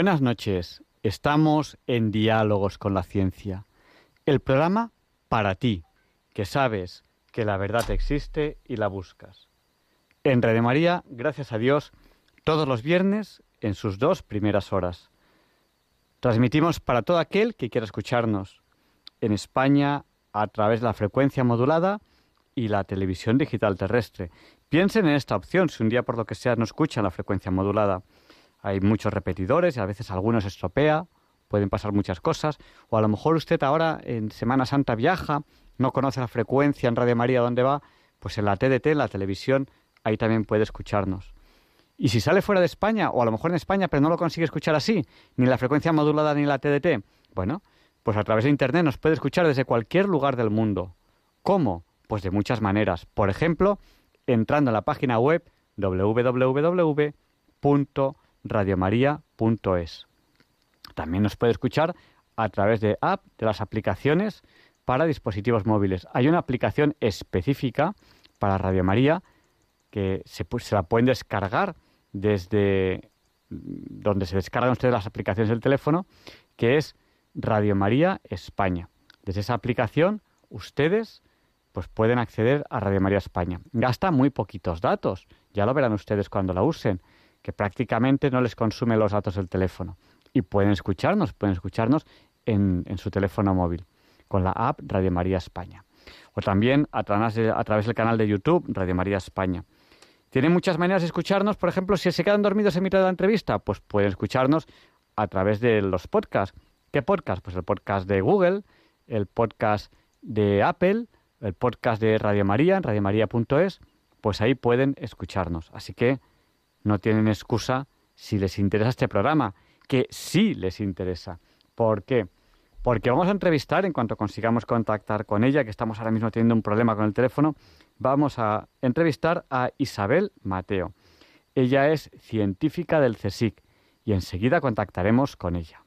Buenas noches. Estamos en Diálogos con la Ciencia. El programa para ti, que sabes que la verdad existe y la buscas. En Red María, gracias a Dios, todos los viernes en sus dos primeras horas. Transmitimos para todo aquel que quiera escucharnos. En España, a través de la frecuencia modulada y la televisión digital terrestre. Piensen en esta opción si un día por lo que sea no escuchan la frecuencia modulada hay muchos repetidores y a veces algunos estropea, pueden pasar muchas cosas, o a lo mejor usted ahora en Semana Santa viaja, no conoce la frecuencia en Radio María dónde va, pues en la TDT, en la televisión, ahí también puede escucharnos. Y si sale fuera de España, o a lo mejor en España, pero no lo consigue escuchar así, ni la frecuencia modulada ni la TDT, bueno, pues a través de Internet nos puede escuchar desde cualquier lugar del mundo. ¿Cómo? Pues de muchas maneras. Por ejemplo, entrando en la página web www radiomaria.es. También nos puede escuchar a través de app, de las aplicaciones para dispositivos móviles. Hay una aplicación específica para Radio María que se, se la pueden descargar desde donde se descargan ustedes las aplicaciones del teléfono, que es Radio María España. Desde esa aplicación ustedes pues pueden acceder a Radio María España. Gasta muy poquitos datos, ya lo verán ustedes cuando la usen que prácticamente no les consume los datos del teléfono. Y pueden escucharnos, pueden escucharnos en, su teléfono móvil, con la app Radio María España. O también a través, a través del canal de YouTube Radio María España. Tienen muchas maneras de escucharnos, por ejemplo, si se quedan dormidos en mitad de la entrevista, pues pueden escucharnos a través de los podcasts. ¿Qué podcast? Pues el podcast de Google, el podcast de Apple, el podcast de Radio María, en radiomaria.es, pues ahí pueden escucharnos. Así que no tienen excusa si les interesa este programa, que sí les interesa. ¿Por qué? Porque vamos a entrevistar, en cuanto consigamos contactar con ella, que estamos ahora mismo teniendo un problema con el teléfono, vamos a entrevistar a Isabel Mateo. Ella es científica del CSIC y enseguida contactaremos con ella.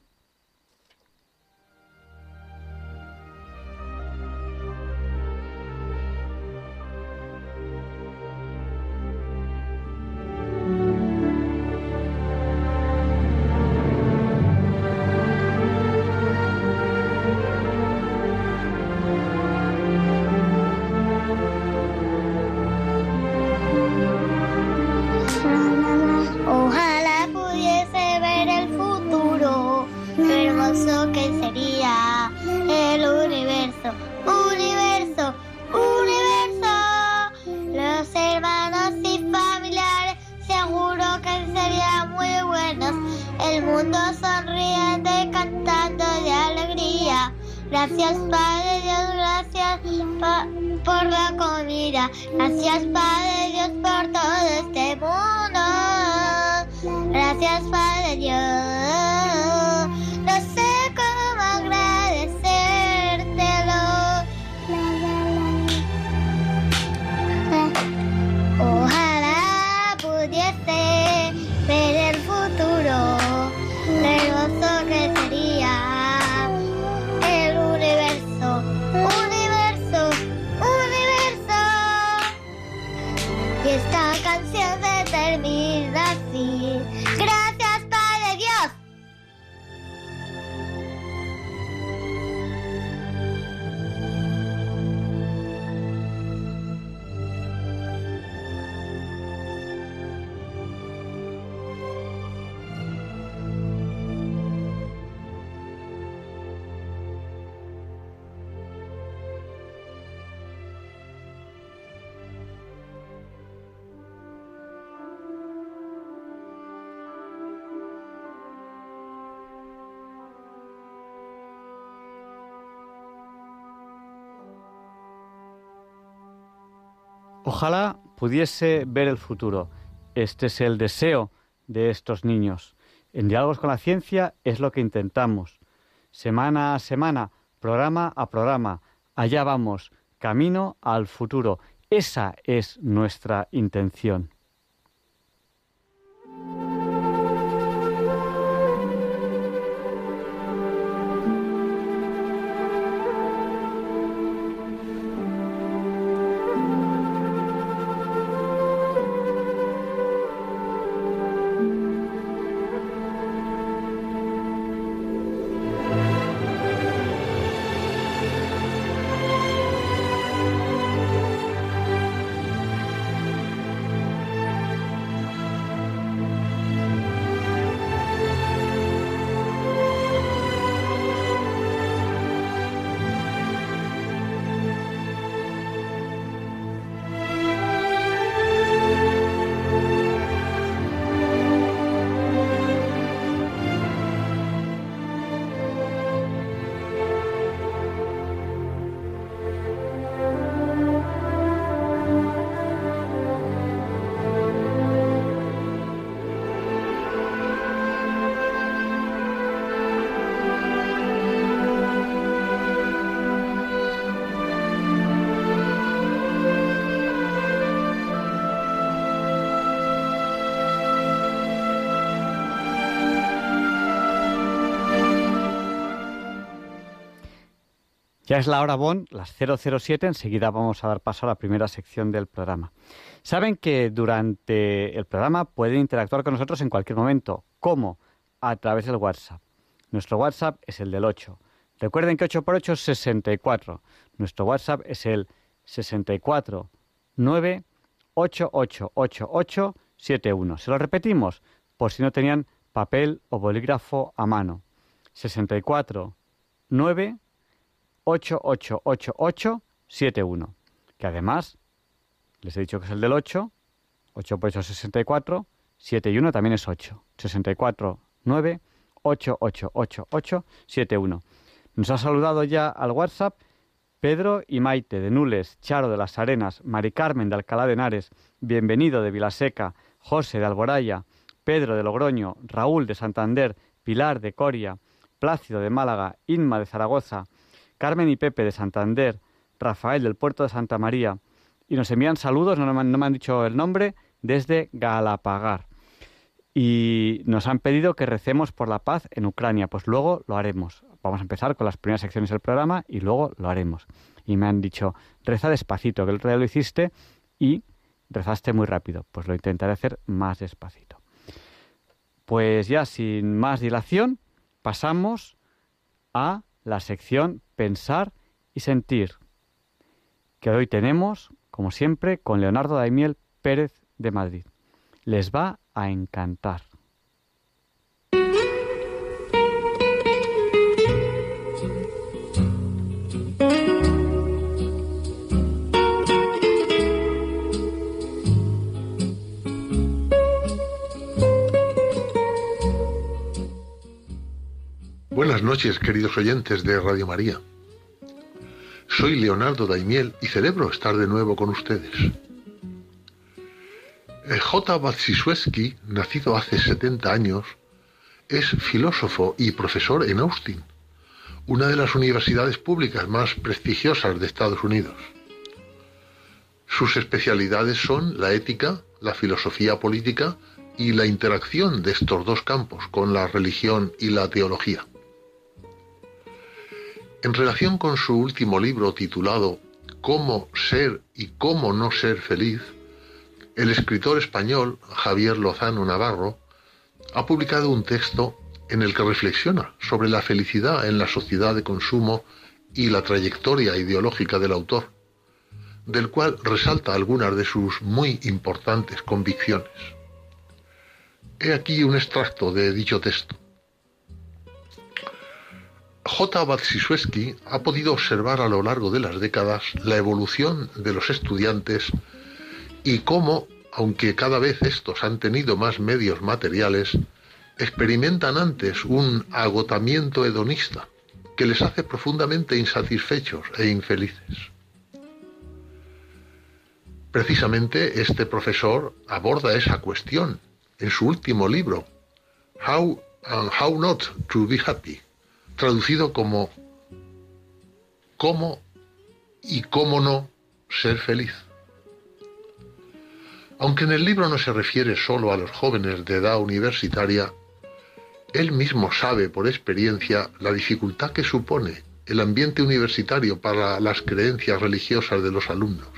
Pudiese ver el futuro. Este es el deseo de estos niños. En Diálogos con la Ciencia es lo que intentamos. Semana a semana, programa a programa, allá vamos, camino al futuro. Esa es nuestra intención. Es la hora Bon, las 007. Enseguida vamos a dar paso a la primera sección del programa. Saben que durante el programa pueden interactuar con nosotros en cualquier momento. ¿Cómo? A través del WhatsApp. Nuestro WhatsApp es el del 8. Recuerden que 8 por 8 es 64. Nuestro WhatsApp es el 64 9 71. Se lo repetimos por si no tenían papel o bolígrafo a mano. 64 9 888871, que además les he dicho que es el del 8, 8 por 8 es 64, 7 y 1 también es 8, 64, 9, 888871. Nos ha saludado ya al WhatsApp Pedro y Maite de Nules, Charo de las Arenas, Mari Carmen de Alcalá de Henares, Bienvenido de Vilaseca, José de Alboraya, Pedro de Logroño, Raúl de Santander, Pilar de Coria, Plácido de Málaga, Inma de Zaragoza, Carmen y Pepe de Santander, Rafael del puerto de Santa María, y nos envían saludos, no, me han dicho el nombre, desde Galapagar. Y nos han pedido que recemos por la paz en Ucrania, pues luego lo haremos. Vamos a empezar con las primeras secciones del programa y luego lo haremos. Y me han dicho, reza despacito, que el otro día lo hiciste y rezaste muy rápido. Pues lo intentaré hacer más despacito. Pues ya sin más dilación, pasamos a la sección Pensar y Sentir, que hoy tenemos, como siempre, con Leonardo Daimiel Pérez de Madrid. Les va a encantar. Buenas noches, queridos oyentes de Radio María. Soy Leonardo Daimiel y celebro estar de nuevo con ustedes. Eh, J. Batsisueski, nacido hace 70 años, es filósofo y profesor en Austin, una de las universidades públicas más prestigiosas de Estados Unidos. Sus especialidades son la ética, la filosofía política y la interacción de estos dos campos con la religión y la teología. En relación con su último libro titulado Cómo ser y cómo no ser feliz, el escritor español Javier Lozano Navarro ha publicado un texto en el que reflexiona sobre la felicidad en la sociedad de consumo y la trayectoria ideológica del autor, del cual resalta algunas de sus muy importantes convicciones. He aquí un extracto de dicho texto. J. Batsisueski ha podido observar a lo largo de las décadas la evolución de los estudiantes y cómo, aunque cada vez estos han tenido más medios materiales, experimentan antes un agotamiento hedonista que les hace profundamente insatisfechos e infelices. Precisamente este profesor aborda esa cuestión en su último libro, How and How Not to Be Happy, traducido como ¿Cómo y cómo no ser feliz? Aunque en el libro no se refiere solo a los jóvenes de edad universitaria, él mismo sabe por experiencia la dificultad que supone el ambiente universitario para las creencias religiosas de los alumnos.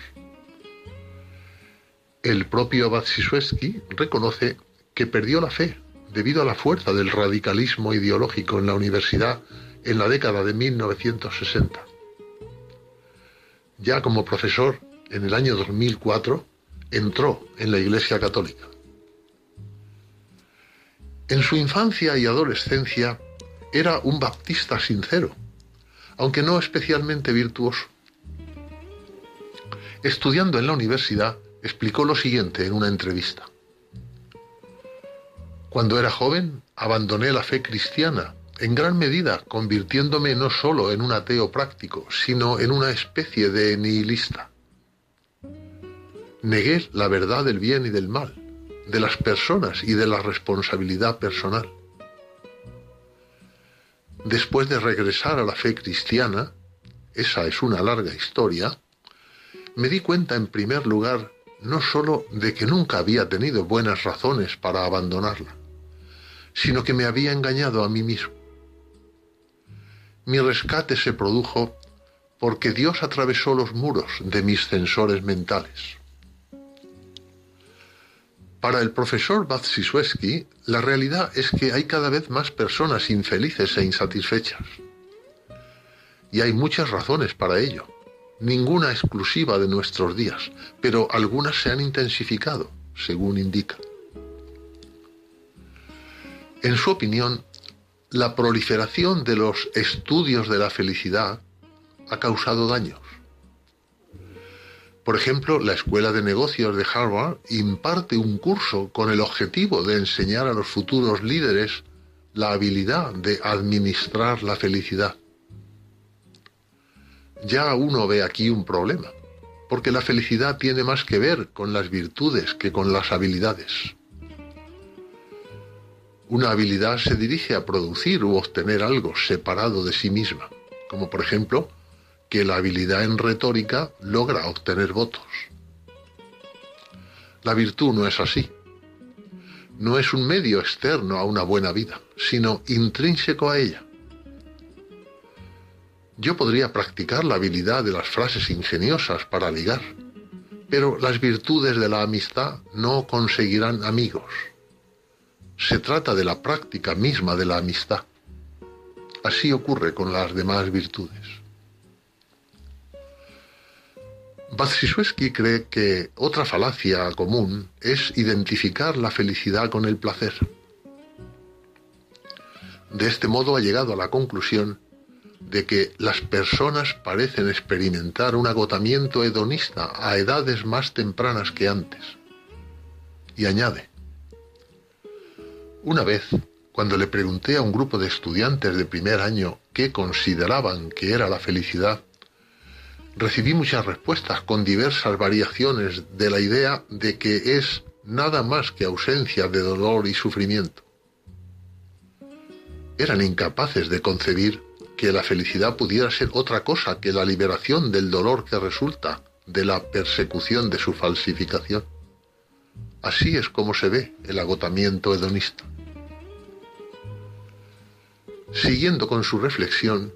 El propio Batsisueski reconoce que perdió la fe debido a la fuerza del radicalismo ideológico en la universidad en la década de 1960. Ya como profesor, en el año 2004, entró en la Iglesia Católica. En su infancia y adolescencia era un baptista sincero, aunque no especialmente virtuoso. Estudiando en la universidad, explicó lo siguiente en una entrevista. Cuando era joven, abandoné la fe cristiana, en gran medida convirtiéndome no solo en un ateo práctico, sino en una especie de nihilista. Negué la verdad del bien y del mal, de las personas y de la responsabilidad personal. Después de regresar a la fe cristiana, esa es una larga historia, me di cuenta en primer lugar no sólo de que nunca había tenido buenas razones para abandonarla, sino que me había engañado a mí mismo. Mi rescate se produjo porque Dios atravesó los muros de mis censores mentales. Para el profesor Batsisueski, la realidad es que hay cada vez más personas infelices e insatisfechas. Y hay muchas razones para ello, ninguna exclusiva de nuestros días, pero algunas se han intensificado, según indica. En su opinión, la proliferación de los estudios de la felicidad ha causado daños. Por ejemplo, la Escuela de Negocios de Harvard imparte un curso con el objetivo de enseñar a los futuros líderes la habilidad de administrar la felicidad. Ya uno ve aquí un problema, porque la felicidad tiene más que ver con las virtudes que con las habilidades. Una habilidad se dirige a producir u obtener algo separado de sí misma, como por ejemplo que la habilidad en retórica logra obtener votos. La virtud no es así. No es un medio externo a una buena vida, sino intrínseco a ella. Yo podría practicar la habilidad de las frases ingeniosas para ligar, pero las virtudes de la amistad no conseguirán amigos. Se trata de la práctica misma de la amistad. Así ocurre con las demás virtudes. Batsisueski cree que otra falacia común es identificar la felicidad con el placer. De este modo ha llegado a la conclusión de que las personas parecen experimentar un agotamiento hedonista a edades más tempranas que antes. Y añade, una vez, cuando le pregunté a un grupo de estudiantes de primer año qué consideraban que era la felicidad, recibí muchas respuestas con diversas variaciones de la idea de que es nada más que ausencia de dolor y sufrimiento. Eran incapaces de concebir que la felicidad pudiera ser otra cosa que la liberación del dolor que resulta de la persecución de su falsificación. Así es como se ve el agotamiento hedonista. Siguiendo con su reflexión,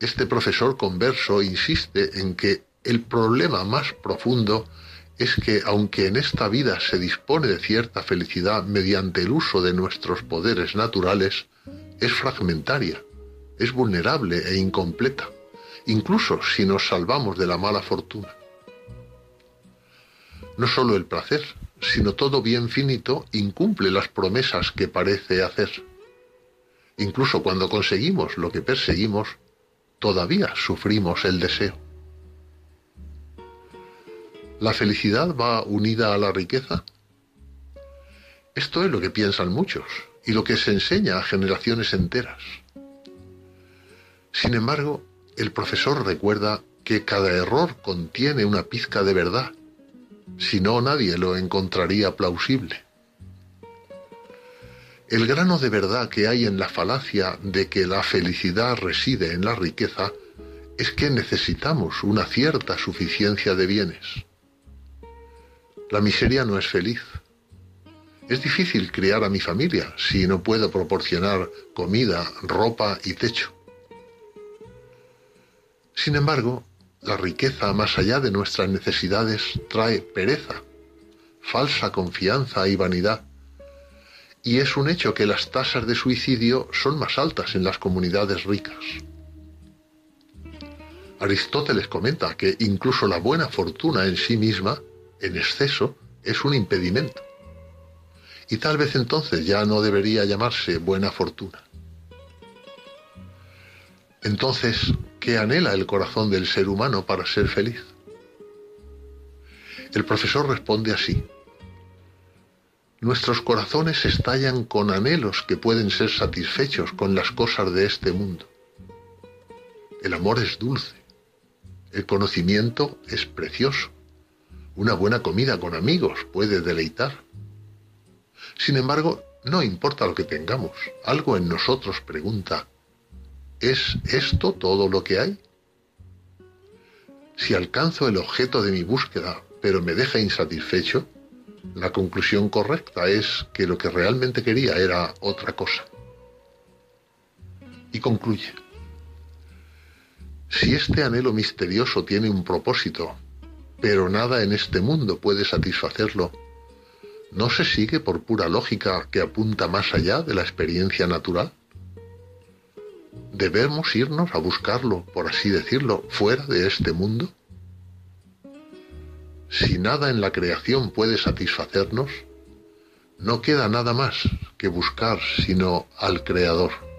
este profesor converso insiste en que el problema más profundo es que aunque en esta vida se dispone de cierta felicidad mediante el uso de nuestros poderes naturales, es fragmentaria, es vulnerable e incompleta, incluso si nos salvamos de la mala fortuna. No solo el placer, sino todo bien finito incumple las promesas que parece hacer. Incluso cuando conseguimos lo que perseguimos, todavía sufrimos el deseo. ¿La felicidad va unida a la riqueza? Esto es lo que piensan muchos y lo que se enseña a generaciones enteras. Sin embargo, el profesor recuerda que cada error contiene una pizca de verdad Si no, nadie lo encontraría plausible. El grano de verdad que hay en la falacia de que la felicidad reside en la riqueza es que necesitamos una cierta suficiencia de bienes. La miseria no es feliz. Es difícil criar a mi familia si no puedo proporcionar comida, ropa y techo. Sin embargo, la riqueza más allá de nuestras necesidades trae pereza, falsa confianza y vanidad. Y es un hecho que las tasas de suicidio son más altas en las comunidades ricas. Aristóteles comenta que incluso la buena fortuna en sí misma, en exceso, es un impedimento. Y tal vez entonces ya no debería llamarse buena fortuna. Entonces, ¿qué anhela el corazón del ser humano para ser feliz? El profesor responde así. Nuestros corazones estallan con anhelos que pueden ser satisfechos con las cosas de este mundo. El amor es dulce, el conocimiento es precioso, una buena comida con amigos puede deleitar. Sin embargo, no importa lo que tengamos, algo en nosotros pregunta, ¿Es esto todo lo que hay? Si alcanzo el objeto de mi búsqueda, pero me deja insatisfecho, la conclusión correcta es que lo que realmente quería era otra cosa. Y concluye. Si este anhelo misterioso tiene un propósito, pero nada en este mundo puede satisfacerlo, ¿no se sigue por pura lógica que apunta más allá de la experiencia natural? ¿Debemos irnos a buscarlo, por así decirlo, fuera de este mundo? Si nada en la creación puede satisfacernos, no queda nada más que buscar sino al Creador.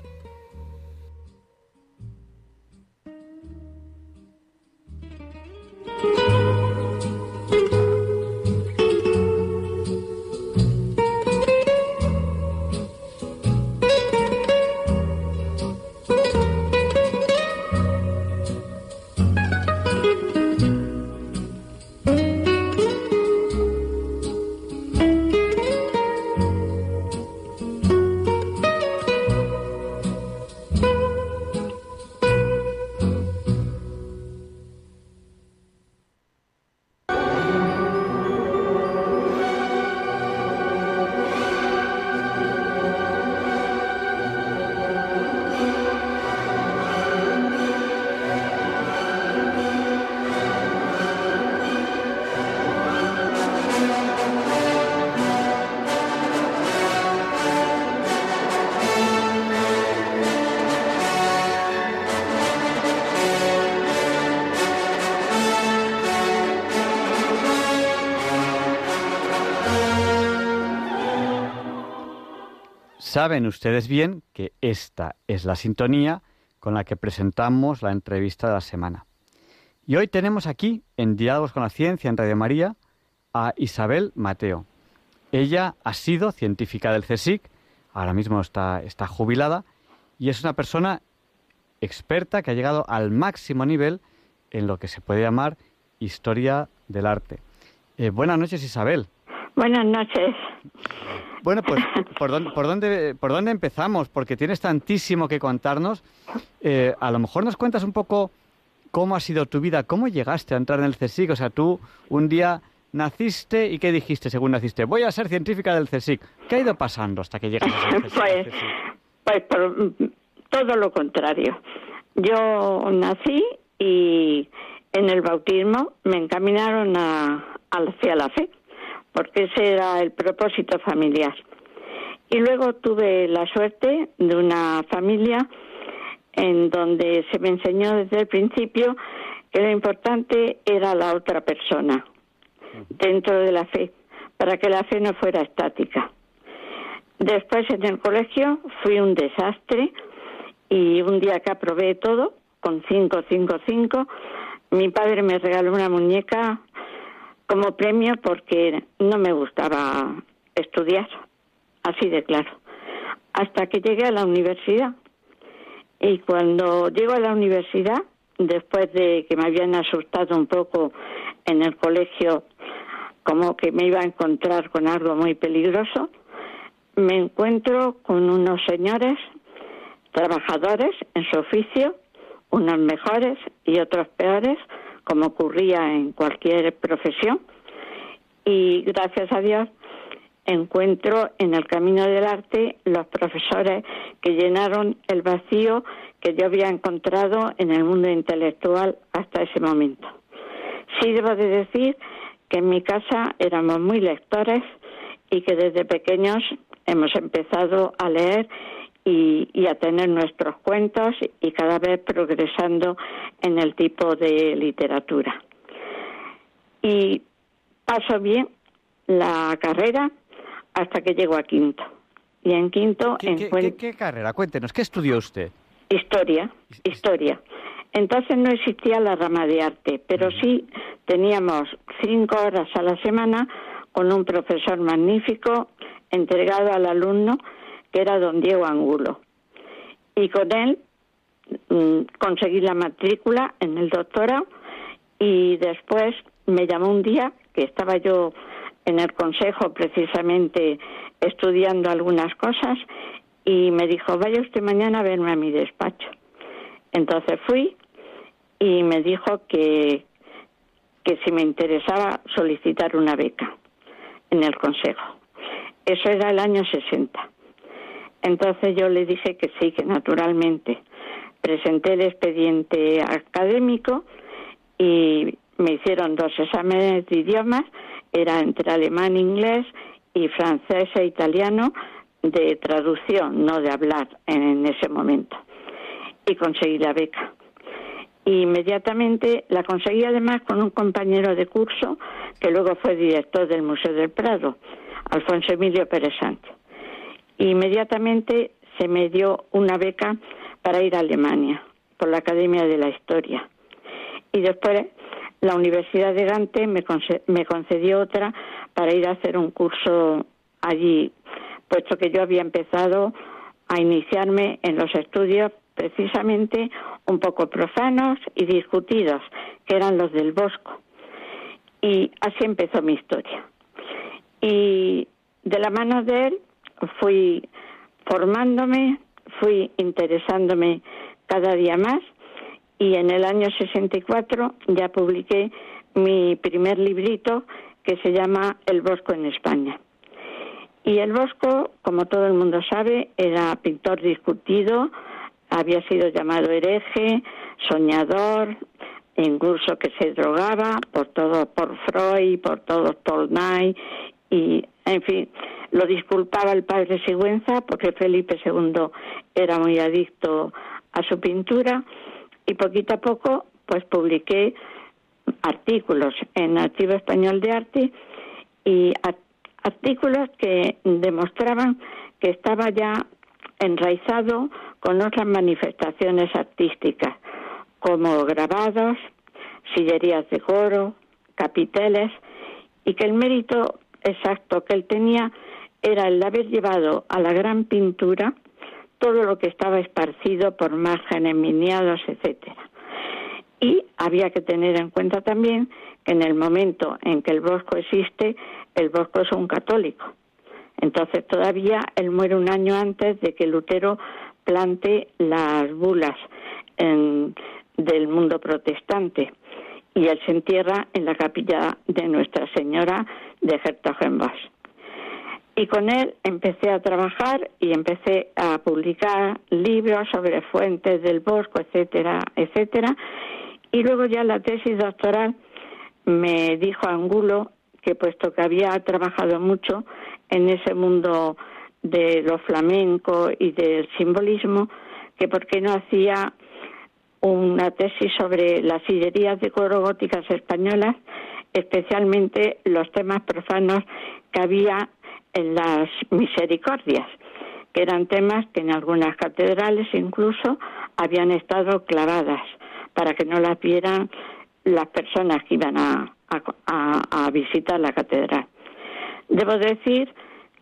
Saben ustedes bien que esta es la sintonía con la que presentamos la entrevista de la semana. Y hoy tenemos aquí, en Diálogos con la Ciencia, en Radio María, a Isabel Mateo. Ella ha sido científica del CSIC, ahora mismo está, está jubilada, y es una persona experta que ha llegado al máximo nivel en lo que se puede llamar historia del arte. Eh, buenas noches, Isabel. Buenas noches. Bueno, pues, ¿por dónde, por dónde, por dónde empezamos? Porque tienes tantísimo que contarnos. Eh, a lo mejor nos cuentas un poco cómo ha sido tu vida, cómo llegaste a entrar en el CSIC. O sea, tú un día naciste y ¿qué dijiste según naciste? Voy a ser científica del CSIC. ¿Qué ha ido pasando hasta que llegaste al CSIC? Pues, pues por, todo lo contrario. Yo nací y en el bautismo me encaminaron a, hacia la fe porque ese era el propósito familiar. Y luego tuve la suerte de una familia en donde se me enseñó desde el principio que lo importante era la otra persona dentro de la fe, para que la fe no fuera estática. Después en el colegio fui un desastre y un día que aprobé todo, con 5, 5, 5, mi padre me regaló una muñeca como premio porque no me gustaba estudiar, así de claro. Hasta que llegué a la universidad. Y cuando llego a la universidad, después de que me habían asustado un poco en el colegio como que me iba a encontrar con algo muy peligroso, me encuentro con unos señores trabajadores en su oficio, unos mejores y otros peores, como ocurría en cualquier profesión. Y gracias a Dios encuentro en el camino del arte los profesores que llenaron el vacío que yo había encontrado en el mundo intelectual hasta ese momento. Debo de decir que en mi casa éramos muy lectores y que desde pequeños hemos empezado a leer y, a tener nuestros cuentos y cada vez progresando en el tipo de literatura. Y paso bien la carrera hasta que llego a quinto. Y en quinto ¿Qué, qué, carrera? Cuéntenos, ¿qué estudió usted? Historia, historia. Entonces no existía la rama de arte, pero sí teníamos cinco horas a la semana con un profesor magnífico entregado al alumno que era don Diego Angulo. Y con él mm, conseguí la matrícula en el doctorado y después me llamó un día que estaba yo en el consejo precisamente estudiando algunas cosas y me dijo, vaya usted mañana a verme a mi despacho. Entonces fui y me dijo que, que si me interesaba solicitar una beca en el consejo. Eso era el año 60. Entonces yo le dije que sí, que naturalmente. Presenté el expediente académico y me hicieron dos exámenes de idiomas, era entre alemán, inglés y francés e italiano de traducción, no de hablar en ese momento. Y conseguí la beca. inmediatamente la conseguí además con un compañero de curso que luego fue director del Museo del Prado, Alfonso Emilio Pérez Sánchez inmediatamente se me dio una beca para ir a Alemania por la Academia de la Historia. Y después la Universidad de Gante me, concedió otra para ir a hacer un curso allí, puesto que yo había empezado a iniciarme en los estudios precisamente un poco profanos y discutidos, que eran los del Bosco. Y así empezó mi historia. Y de la mano de él fui formándome, fui interesándome cada día más y en el año 64 ya publiqué mi primer librito que se llama El Bosco en España. Y el Bosco, como todo el mundo sabe, era pintor discutido, había sido llamado hereje, soñador, incluso que se drogaba por todo, por Freud, por todo Tolnay y, en fin, lo disculpaba el padre Sigüenza porque Felipe II era muy adicto a su pintura y poquito a poco pues publiqué artículos en Archivo Español de Arte y artículos que demostraban que estaba ya enraizado con otras manifestaciones artísticas como grabados, sillerías de coro, capiteles y que el mérito exacto que él tenía era el haber llevado a la gran pintura todo lo que estaba esparcido por márgenes, miniados, etcétera. Y había que tener en cuenta también que en el momento en que el Bosco existe, el Bosco es un católico. Entonces todavía él muere un año antes de que Lutero plante las bulas del mundo protestante y él se entierra en la capilla de Nuestra Señora de Hertogenbosch y con él empecé a trabajar y empecé a publicar libros sobre fuentes del bosco, etcétera, etcétera. Y luego ya la tesis doctoral me dijo Angulo que puesto que había trabajado mucho en ese mundo de lo flamenco y del simbolismo, que por qué no hacía una tesis sobre las sillerías de coro góticas españolas, especialmente los temas profanos que había en las misericordias, que eran temas que en algunas catedrales incluso habían estado clavadas para que no las vieran las personas que iban a, a, visitar la catedral. Debo decir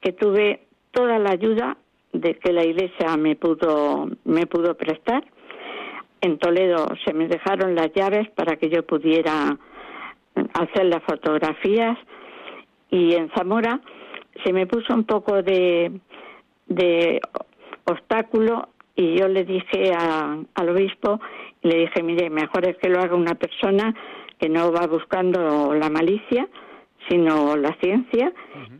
que tuve toda la ayuda de que la iglesia me pudo, me pudo prestar. En Toledo se me dejaron las llaves para que yo pudiera hacer las fotografías. Y en Zamora se me puso un poco de, de obstáculo y yo le dije al obispo, le dije, mire, mejor es que lo haga una persona que no va buscando la malicia, sino la ciencia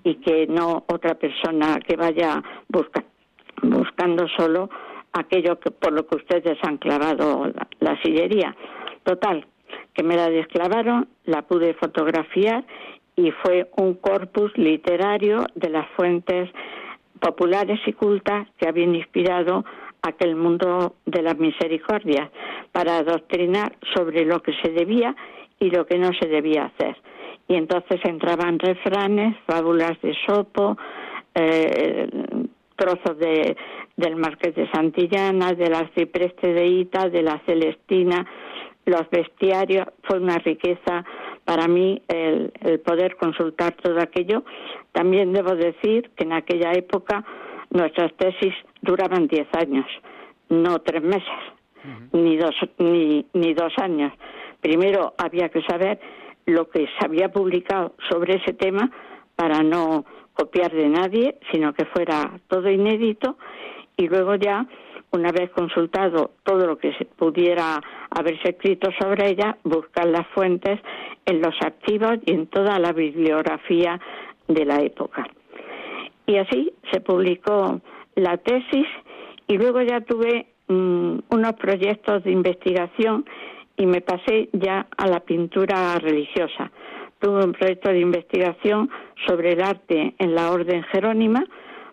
y que no otra persona que vaya buscando solo aquello que por lo que ustedes han clavado la, sillería. Total, que me la desclavaron, la pude fotografiar y fue un corpus literario de las fuentes populares y cultas que habían inspirado aquel mundo de la misericordia para adoctrinar sobre lo que se debía y lo que no se debía hacer. Y entonces entraban refranes, fábulas de Sopo, eh, trozos de, del Marqués de Santillana, del Arcipreste de Ita, de la Celestina, los bestiarios. Fue una riqueza para mí el, el poder consultar todo aquello. También debo decir que en aquella época nuestras tesis duraban diez años, no tres meses, ni, dos, ni, ni dos años. Primero había que saber lo que se había publicado sobre ese tema para no copiar de nadie, sino que fuera todo inédito y luego ya, una vez consultado todo lo que pudiera haberse escrito sobre ella, buscar las fuentes en los archivos y en toda la bibliografía de la época. Y así se publicó la tesis y luego ya tuve mm, unos proyectos de investigación y me pasé ya a la pintura religiosa. Tuve un proyecto de investigación sobre el arte en la orden jerónima,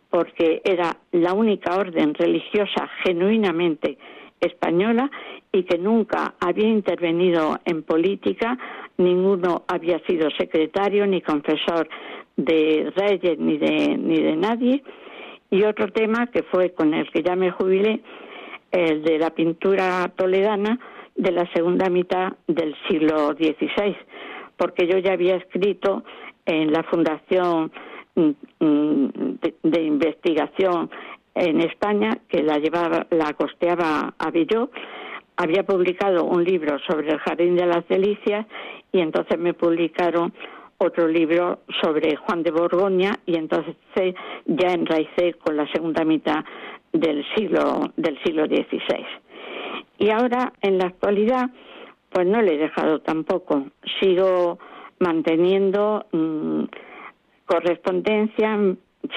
porque era la única orden religiosa genuinamente española y que nunca había intervenido en política, ninguno había sido secretario ni confesor de reyes ni de, ni de nadie. Y otro tema que fue con el que ya me jubilé, el de la pintura toledana de la segunda mitad del siglo XVI, porque yo ya había escrito en la Fundación mm, mm, de, Investigación en España, que la llevaba, la costeaba a Villó, había publicado un libro sobre el Jardín de las Delicias y entonces me publicaron otro libro sobre Juan de Borgoña y entonces ya enraicé con la segunda mitad del siglo del siglo XVI. Y ahora en la actualidad pues no le he dejado tampoco, sigo manteniendo mm, correspondencia,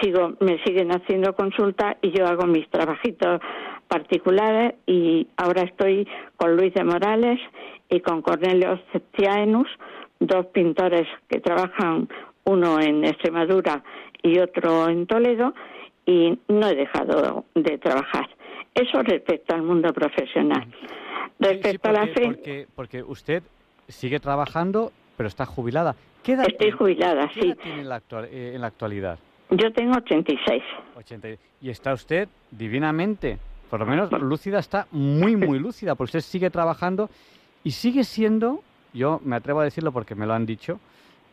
sigo me siguen haciendo consulta y yo hago mis trabajitos particulares y ahora estoy con Luis de Morales y con Cornelio Septiaenus dos pintores que trabajan, uno en Extremadura y otro en Toledo, y no he dejado de trabajar. Eso respecto al mundo profesional. Respecto a la fe. Porque, porque, usted sigue trabajando, pero está jubilada. ¿Qué edad Estoy jubilada, sí. tiene en la, eh, en la actualidad? Yo tengo 86. 80. Y está usted divinamente, por lo menos lúcida, está muy, muy lúcida, porque usted sigue trabajando y sigue siendo yo me atrevo a decirlo porque me lo han dicho,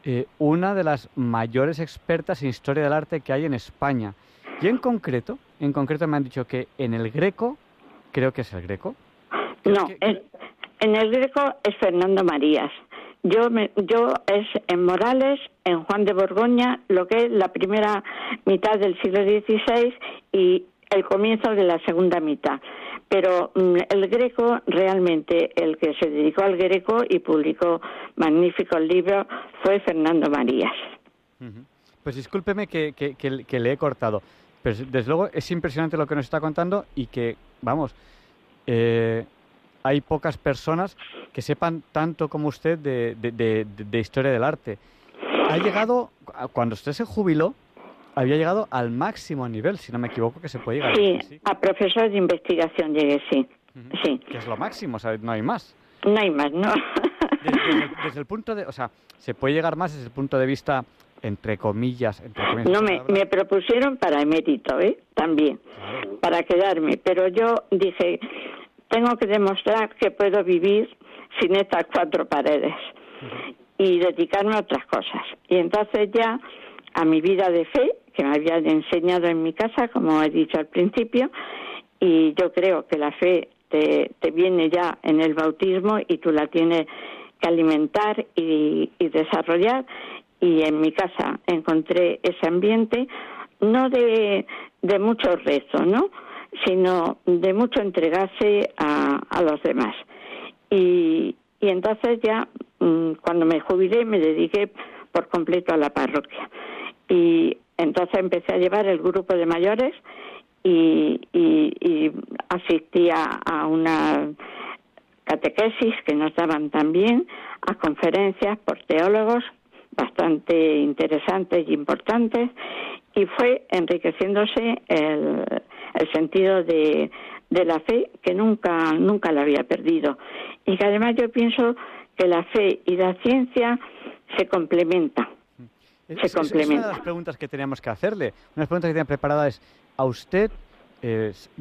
eh, una de las mayores expertas en historia del arte que hay en España. Y en concreto, en concreto me han dicho que en el Greco, creo que es el Greco. No, en, el Greco es Fernando Marías. Yo, me, yo es en Morales, en Juan de Borgoña, lo que es la primera mitad del siglo XVI y el comienzo de la segunda mitad pero mm, el Greco, realmente el que se dedicó al Greco y publicó magníficos libros fue Fernando Marías. Pues discúlpeme que, que, le he cortado, pero desde luego es impresionante lo que nos está contando y que, vamos, eh, hay pocas personas que sepan tanto como usted de, de historia del arte. Ha llegado, cuando usted se jubiló, había llegado al máximo nivel, si no me equivoco, que se puede llegar. Sí, a profesor de investigación llegué, sí. sí. Que es lo máximo. No hay más. No hay más, no. Desde, el punto de, o sea, se puede llegar más desde el punto de vista entre comillas, entre comillas no me, me propusieron para emérito eh también para quedarme. Pero yo dije tengo que demostrar que puedo vivir sin estas cuatro paredes y dedicarme a otras cosas y entonces ya a mi vida de fe que me habían enseñado en mi casa, como he dicho al principio, y yo creo que la fe te, te viene ya en el bautismo y tú la tienes que alimentar y, desarrollar. Y en mi casa encontré ese ambiente, no de, de mucho rezo, ¿no? sino de mucho entregarse a, a los demás. Y, y entonces ya, mm, cuando me jubilé, me dediqué por completo a la parroquia. Y entonces empecé a llevar el grupo de mayores y, y, asistía a una catequesis que nos daban también, a conferencias por teólogos bastante interesantes y importantes, y fue enriqueciéndose el, el sentido de, de la fe que nunca, nunca la había perdido. Y que además yo pienso que la fe y la ciencia se complementan. se complementan. una de las preguntas que teníamos que hacerle. Una de las preguntas que tenía preparada es, ¿a usted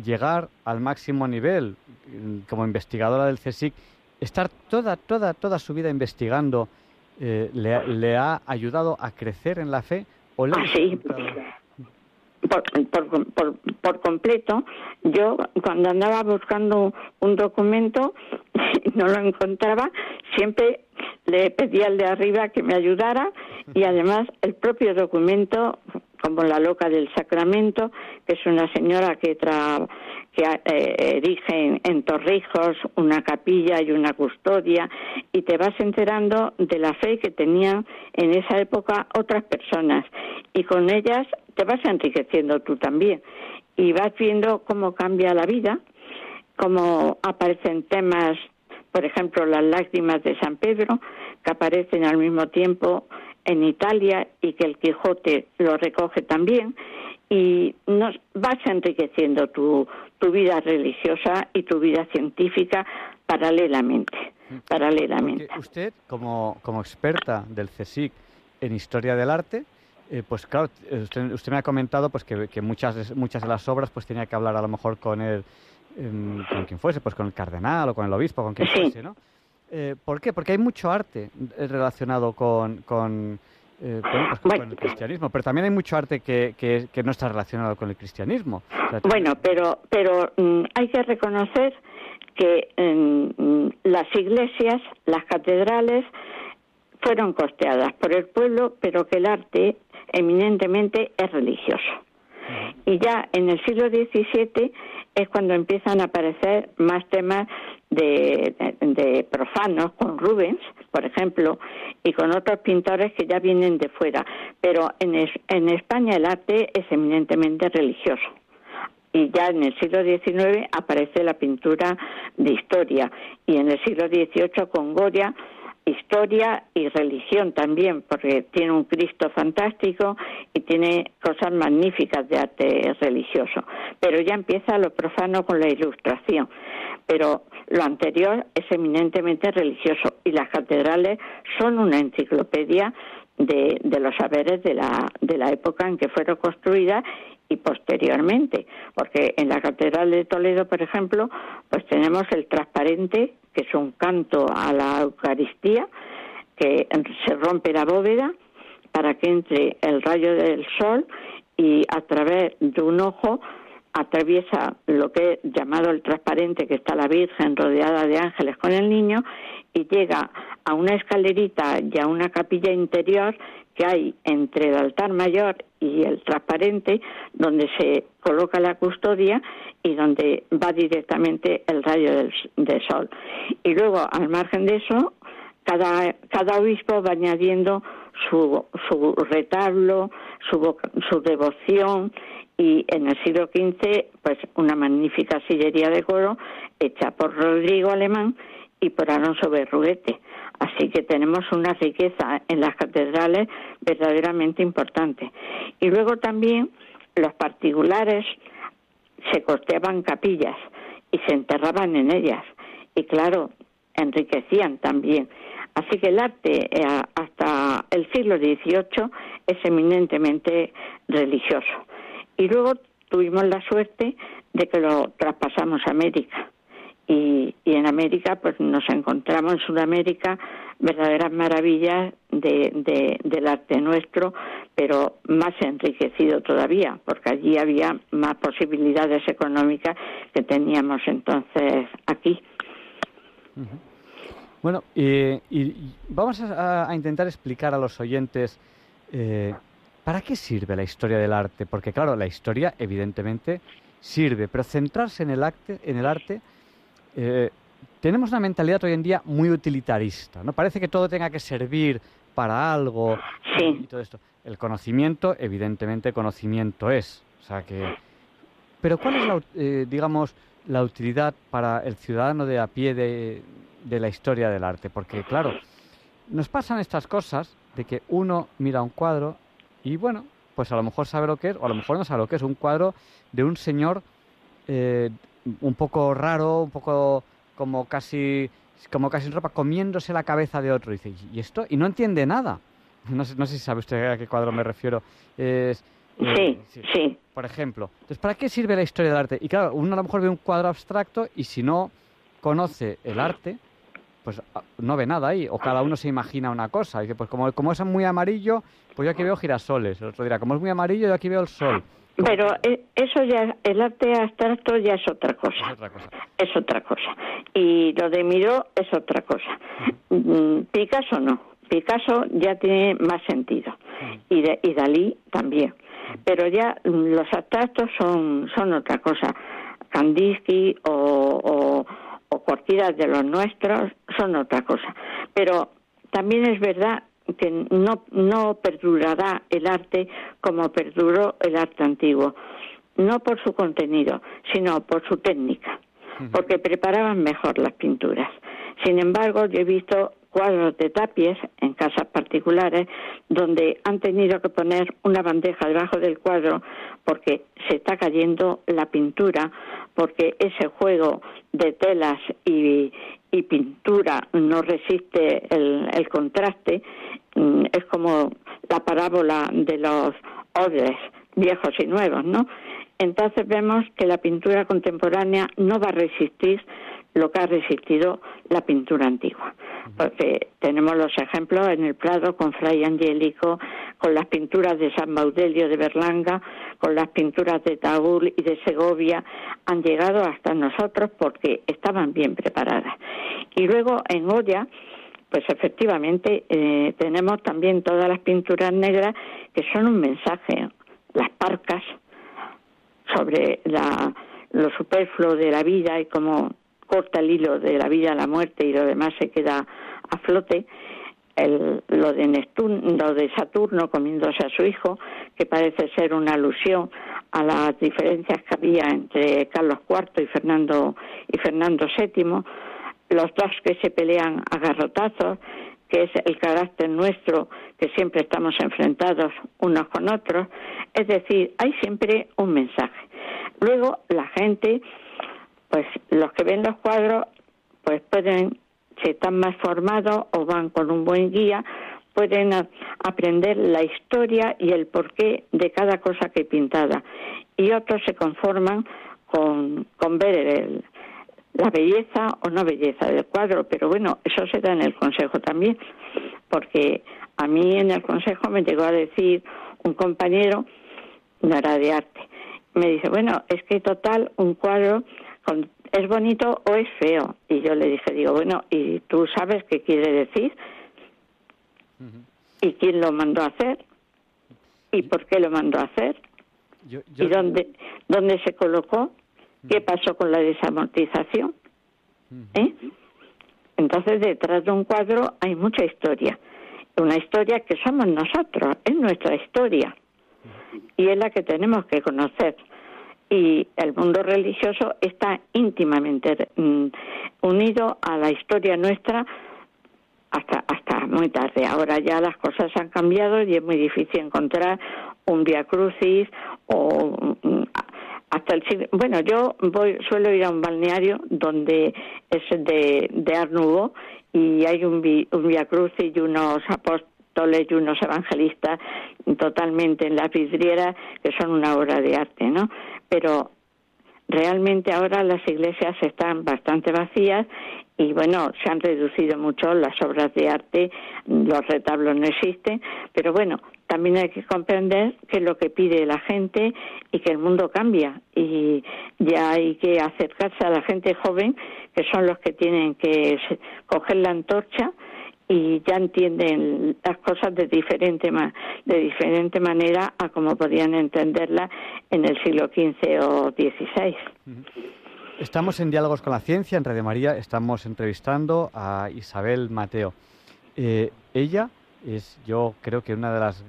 llegar al máximo nivel mm, como investigadora del CSIC, estar toda, toda, toda su vida investigando, eh, le, ha ayudado a crecer en la fe? ¿O le sí por, por, por, completo. Yo cuando andaba buscando un documento no lo encontraba, siempre le pedía al de arriba que me ayudara y además el propio documento como la loca del Sacramento, que es una señora que, tra que eh, erige en, Torrijos una capilla y una custodia, y te vas enterando de la fe que tenían en esa época otras personas, y con ellas te vas enriqueciendo tú también, y vas viendo cómo cambia la vida, cómo aparecen temas, por ejemplo, las lágrimas de San Pedro, que aparecen al mismo tiempo en Italia y que el Quijote lo recoge también y nos vas enriqueciendo tu, tu vida religiosa y tu vida científica paralelamente. paralelamente. usted, como, como experta del CSIC en historia del arte, eh, pues claro, usted, usted, me ha comentado pues que, que, muchas, muchas de las obras pues tenía que hablar a lo mejor con el, em, con quien fuese, pues con el cardenal o con el obispo, con quien fuese, ¿no? Eh, ¿Por qué? Porque hay mucho arte relacionado con, con, eh, pues el cristianismo, pero también hay mucho arte que, que, no está relacionado con el cristianismo. bueno, pero, pero mm, hay que reconocer que mm, las iglesias, las catedrales, fueron costeadas por el pueblo, pero que el arte eminentemente es religioso. Y ya en el siglo XVII es cuando empiezan a aparecer más temas de, profanos, con Rubens, por ejemplo, y con otros pintores que ya vienen de fuera. Pero en, en España el arte es eminentemente religioso y ya en el siglo XIX aparece la pintura de historia y en el siglo XVIII con Goya historia y religión también, porque tiene un Cristo fantástico y tiene cosas magníficas de arte religioso. Pero ya empieza lo profano con la ilustración. Pero lo anterior es eminentemente religioso y las catedrales son una enciclopedia de, de los saberes de la, de la época en que fueron construidas y posteriormente, porque en la Catedral de Toledo, por ejemplo, pues tenemos el transparente que es un canto a la Eucaristía, que se rompe la bóveda para que entre el rayo del sol y a través de un ojo atraviesa lo que es llamado el transparente, que está la Virgen rodeada de ángeles con el niño, y llega a una escalerita y a una capilla interior que hay entre el altar mayor y el transparente, donde se coloca la custodia y donde va directamente el rayo del, sol. Y luego, al margen de eso, cada, cada obispo va añadiendo su, su retablo, su, su devoción y en el siglo XV, pues una magnífica sillería de coro hecha por Rodrigo Alemán y por Alonso Berruguete. Así que tenemos una riqueza en las catedrales verdaderamente importante. Y luego también los particulares se costeaban capillas y se enterraban en ellas. Y claro, enriquecían también. Así que el arte eh, hasta el siglo XVIII es eminentemente religioso. Y luego tuvimos la suerte de que lo traspasamos a América y, en América pues nos encontramos en Sudamérica verdaderas maravillas de, del arte nuestro, pero más enriquecido todavía, porque allí había más posibilidades económicas que teníamos entonces aquí. Bueno, y, vamos a, intentar explicar a los oyentes eh, ¿para qué sirve la historia del arte? Porque claro, la historia evidentemente sirve, pero centrarse en el arte, en el arte eh, tenemos una mentalidad hoy en día muy utilitarista, ¿no? Parece que todo tenga que servir para algo sí. y todo esto. El conocimiento, evidentemente, conocimiento es. O sea que... Pero ¿cuál es la, eh, digamos, la utilidad para el ciudadano de a pie de, de la historia del arte? Porque, claro, nos pasan estas cosas de que uno mira un cuadro y, bueno, pues a lo mejor sabe lo que es, o a lo mejor no sabe lo que es, un cuadro de un señor eh, un poco raro, un poco como casi como casi en ropa, comiéndose la cabeza de otro. Y dice, ¿y esto? Y no entiende nada. No sé, no sé si sabe usted a qué cuadro me refiero. Es, eh, sí, sí, Por ejemplo. Entonces, ¿para qué sirve la historia del arte? Y claro, uno a lo mejor ve un cuadro abstracto y si no conoce el arte, pues ah, no ve nada ahí. O cada uno se imagina una cosa. Y dice, pues como, como es muy amarillo, pues yo aquí veo girasoles. El otro dirá, como es muy amarillo, yo aquí veo el sol. Pero eh, eso ya, el arte abstracto ya es otra cosa. Es otra cosa. Es otra cosa. Y lo de Miró es otra cosa. Mm, Picasso no. Picasso ya tiene más sentido. Y, de, y Dalí también. Pero ya mm, los abstractos son, son otra cosa. Kandinsky o, o, o cualquiera de los nuestros son otra cosa. Pero también es verdad que no, no perdurará el arte como perduró el arte antiguo, no por su contenido, sino por su técnica, porque preparaban mejor las pinturas. Sin embargo, yo he visto cuadros de tapies en casas particulares donde han tenido que poner una bandeja debajo del cuadro porque se está cayendo la pintura, porque ese juego de telas y, y pintura no resiste el, el contraste, mm, es como la parábola de los odres viejos y nuevos, ¿no? Entonces vemos que la pintura contemporánea no va a resistir lo que ha resistido la pintura antigua. Porque tenemos los ejemplos en el Prado con Fray Angélico, con las pinturas de San Baudelio de Berlanga, con las pinturas de Taúl y de Segovia, han llegado hasta nosotros porque estaban bien preparadas. Y luego en Goya, pues efectivamente eh, tenemos también todas las pinturas negras que son un mensaje, las parcas sobre la, lo superfluo de la vida y cómo corta el hilo de la vida a la muerte y lo demás se queda a flote. El, lo de Neptuno, lo de Saturno comiéndose a su hijo, que parece ser una alusión a las diferencias que había entre Carlos IV y Fernando y Fernando VII, los dos que se pelean a garrotazos, que es el carácter nuestro, que siempre estamos enfrentados unos con otros, es decir, hay siempre un mensaje. Luego la gente pues los que ven los cuadros, pues pueden, si están más formados o van con un buen guía, pueden aprender la historia y el porqué de cada cosa que pintada. Y otros se conforman con, con ver la belleza o no belleza del cuadro, pero bueno, eso se da en el consejo también, porque a mí en el consejo me llegó a decir un compañero, no era de arte, me dice, bueno, es que total un cuadro ¿es bonito o es feo? Y yo le dije, digo, bueno, ¿y tú sabes qué quiere decir? ¿Y quién lo mandó a hacer? ¿Y por qué lo mandó a hacer? ¿Y dónde, dónde se colocó? ¿Qué pasó con la desamortización? ¿Eh? Entonces, detrás de un cuadro hay mucha historia. Una historia que somos nosotros, es nuestra historia. Y es la que tenemos que conocer y el mundo religioso está íntimamente mm, unido a la historia nuestra hasta hasta muy tarde. Ahora ya las cosas han cambiado y es muy difícil encontrar un via crucis o mm, hasta el bueno yo voy suelo ir a un balneario donde es de de Art y hay un, un via crucis y unos apóstoles y unos evangelistas totalmente en la vidriera que son una obra de arte, ¿no? Pero realmente ahora las iglesias están bastante vacías y bueno, se han reducido mucho las obras de arte, los retablos no existen, pero bueno, también hay que comprender que lo que pide la gente y que el mundo cambia y ya hay que acercarse a la gente joven, que son los que tienen que coger la antorcha y ya entienden las cosas de diferente de diferente manera a como podían entenderlas en el siglo XV o XVI. Estamos en Diálogos con la Ciencia, en Radio María, estamos entrevistando a Isabel Mateo. Eh, ella es, yo creo que una de las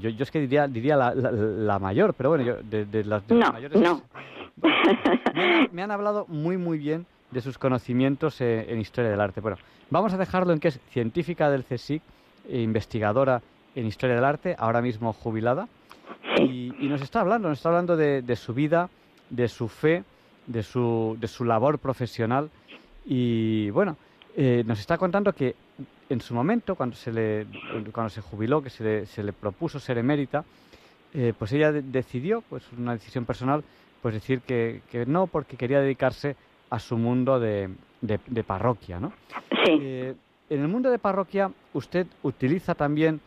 yo, yo es que diría, diría la, mayor, pero bueno, yo, de, las, no, mayores... No, me, han, hablado muy, muy bien de sus conocimientos en, historia del arte. Bueno, vamos a dejarlo en que es científica del CSIC, e investigadora en historia del arte, ahora mismo jubilada, y, nos está hablando, nos está hablando de, su vida, de su fe, de su, de su labor profesional, y bueno, eh, nos está contando que en su momento, cuando se, le, cuando se jubiló, que se le, se le propuso ser emérita, eh, pues ella decidió, pues una decisión personal, pues decir que, que, no, porque quería dedicarse a su mundo de, de, parroquia, ¿no? Sí. Eh, en el mundo de parroquia, ¿usted utiliza también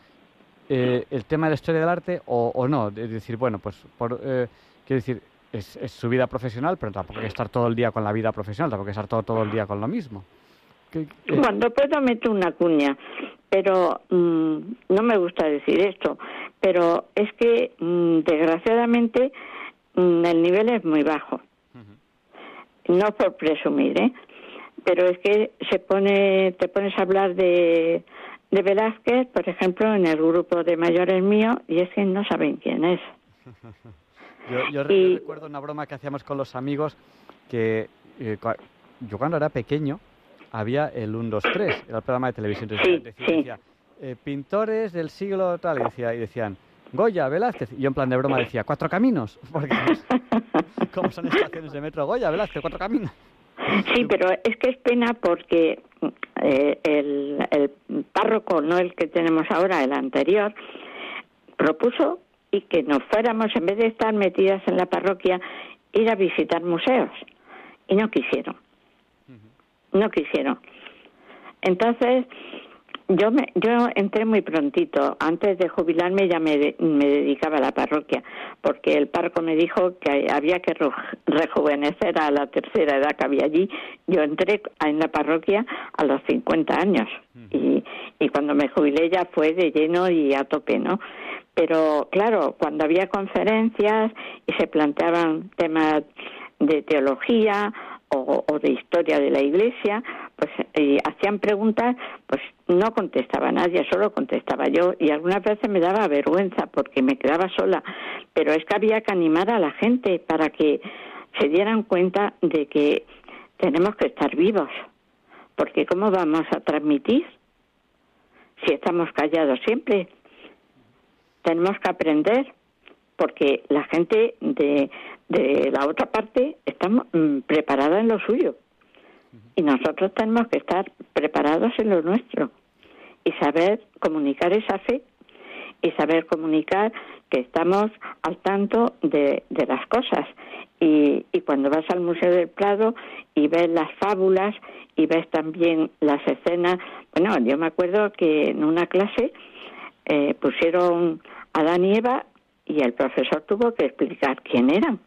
eh, el tema de la historia del arte o, o no? Es decir, bueno, pues, por, quiero decir, es, es, su vida profesional, pero tampoco hay que estar todo el día con la vida profesional, tampoco hay que estar todo, todo el día con lo mismo. Cuando puedo meto una cuña, pero mm, no me gusta decir esto, pero es que mm, desgraciadamente mm, el nivel es muy bajo. No por presumir, ¿eh? Pero es que se pone, te pones a hablar de, de Velázquez, por ejemplo, en el grupo de mayores mío, y es que no saben quién es. yo, recuerdo una broma que hacíamos con los amigos que eh, yo cuando era pequeño, había el 1, 2, 3, era el programa de televisión. decía, eh, pintores del siglo tal, y, decía, y decían, Goya, Velázquez. Y yo en plan de broma decía, cuatro caminos. Porque, ¿Cómo son estaciones de metro? Goya, Velázquez, cuatro caminos. Sí, pero es que es pena porque eh, el, el párroco, no el que tenemos ahora, el anterior, propuso y que nos fuéramos, en vez de estar metidas en la parroquia, ir a visitar museos. Y no quisieron no quisieron. Entonces, yo me, yo entré muy prontito. Antes de jubilarme ya me, me dedicaba a la parroquia, porque el párroco me dijo que había que rejuvenecer a la tercera edad que había allí. Yo entré en la parroquia a los 50 años y, y cuando me jubilé ya fue de lleno y a tope, ¿no? Pero claro, cuando había conferencias y se planteaban temas de teología o, de historia de la iglesia, pues hacían preguntas, pues no contestaba nadie, solo contestaba yo y algunas veces me daba vergüenza porque me quedaba sola, pero es que había que animar a la gente para que se dieran cuenta de que tenemos que estar vivos, porque ¿cómo vamos a transmitir si estamos callados siempre? Tenemos que aprender porque la gente de, de la otra parte está mm, preparada en lo suyo y nosotros tenemos que estar preparados en lo nuestro y saber comunicar esa fe y saber comunicar que estamos al tanto de, de las cosas. Y, y, cuando vas al Museo del Prado y ves las fábulas y ves también las escenas, bueno, yo me acuerdo que en una clase eh, pusieron a Adán y Eva y el profesor tuvo que explicar quién eran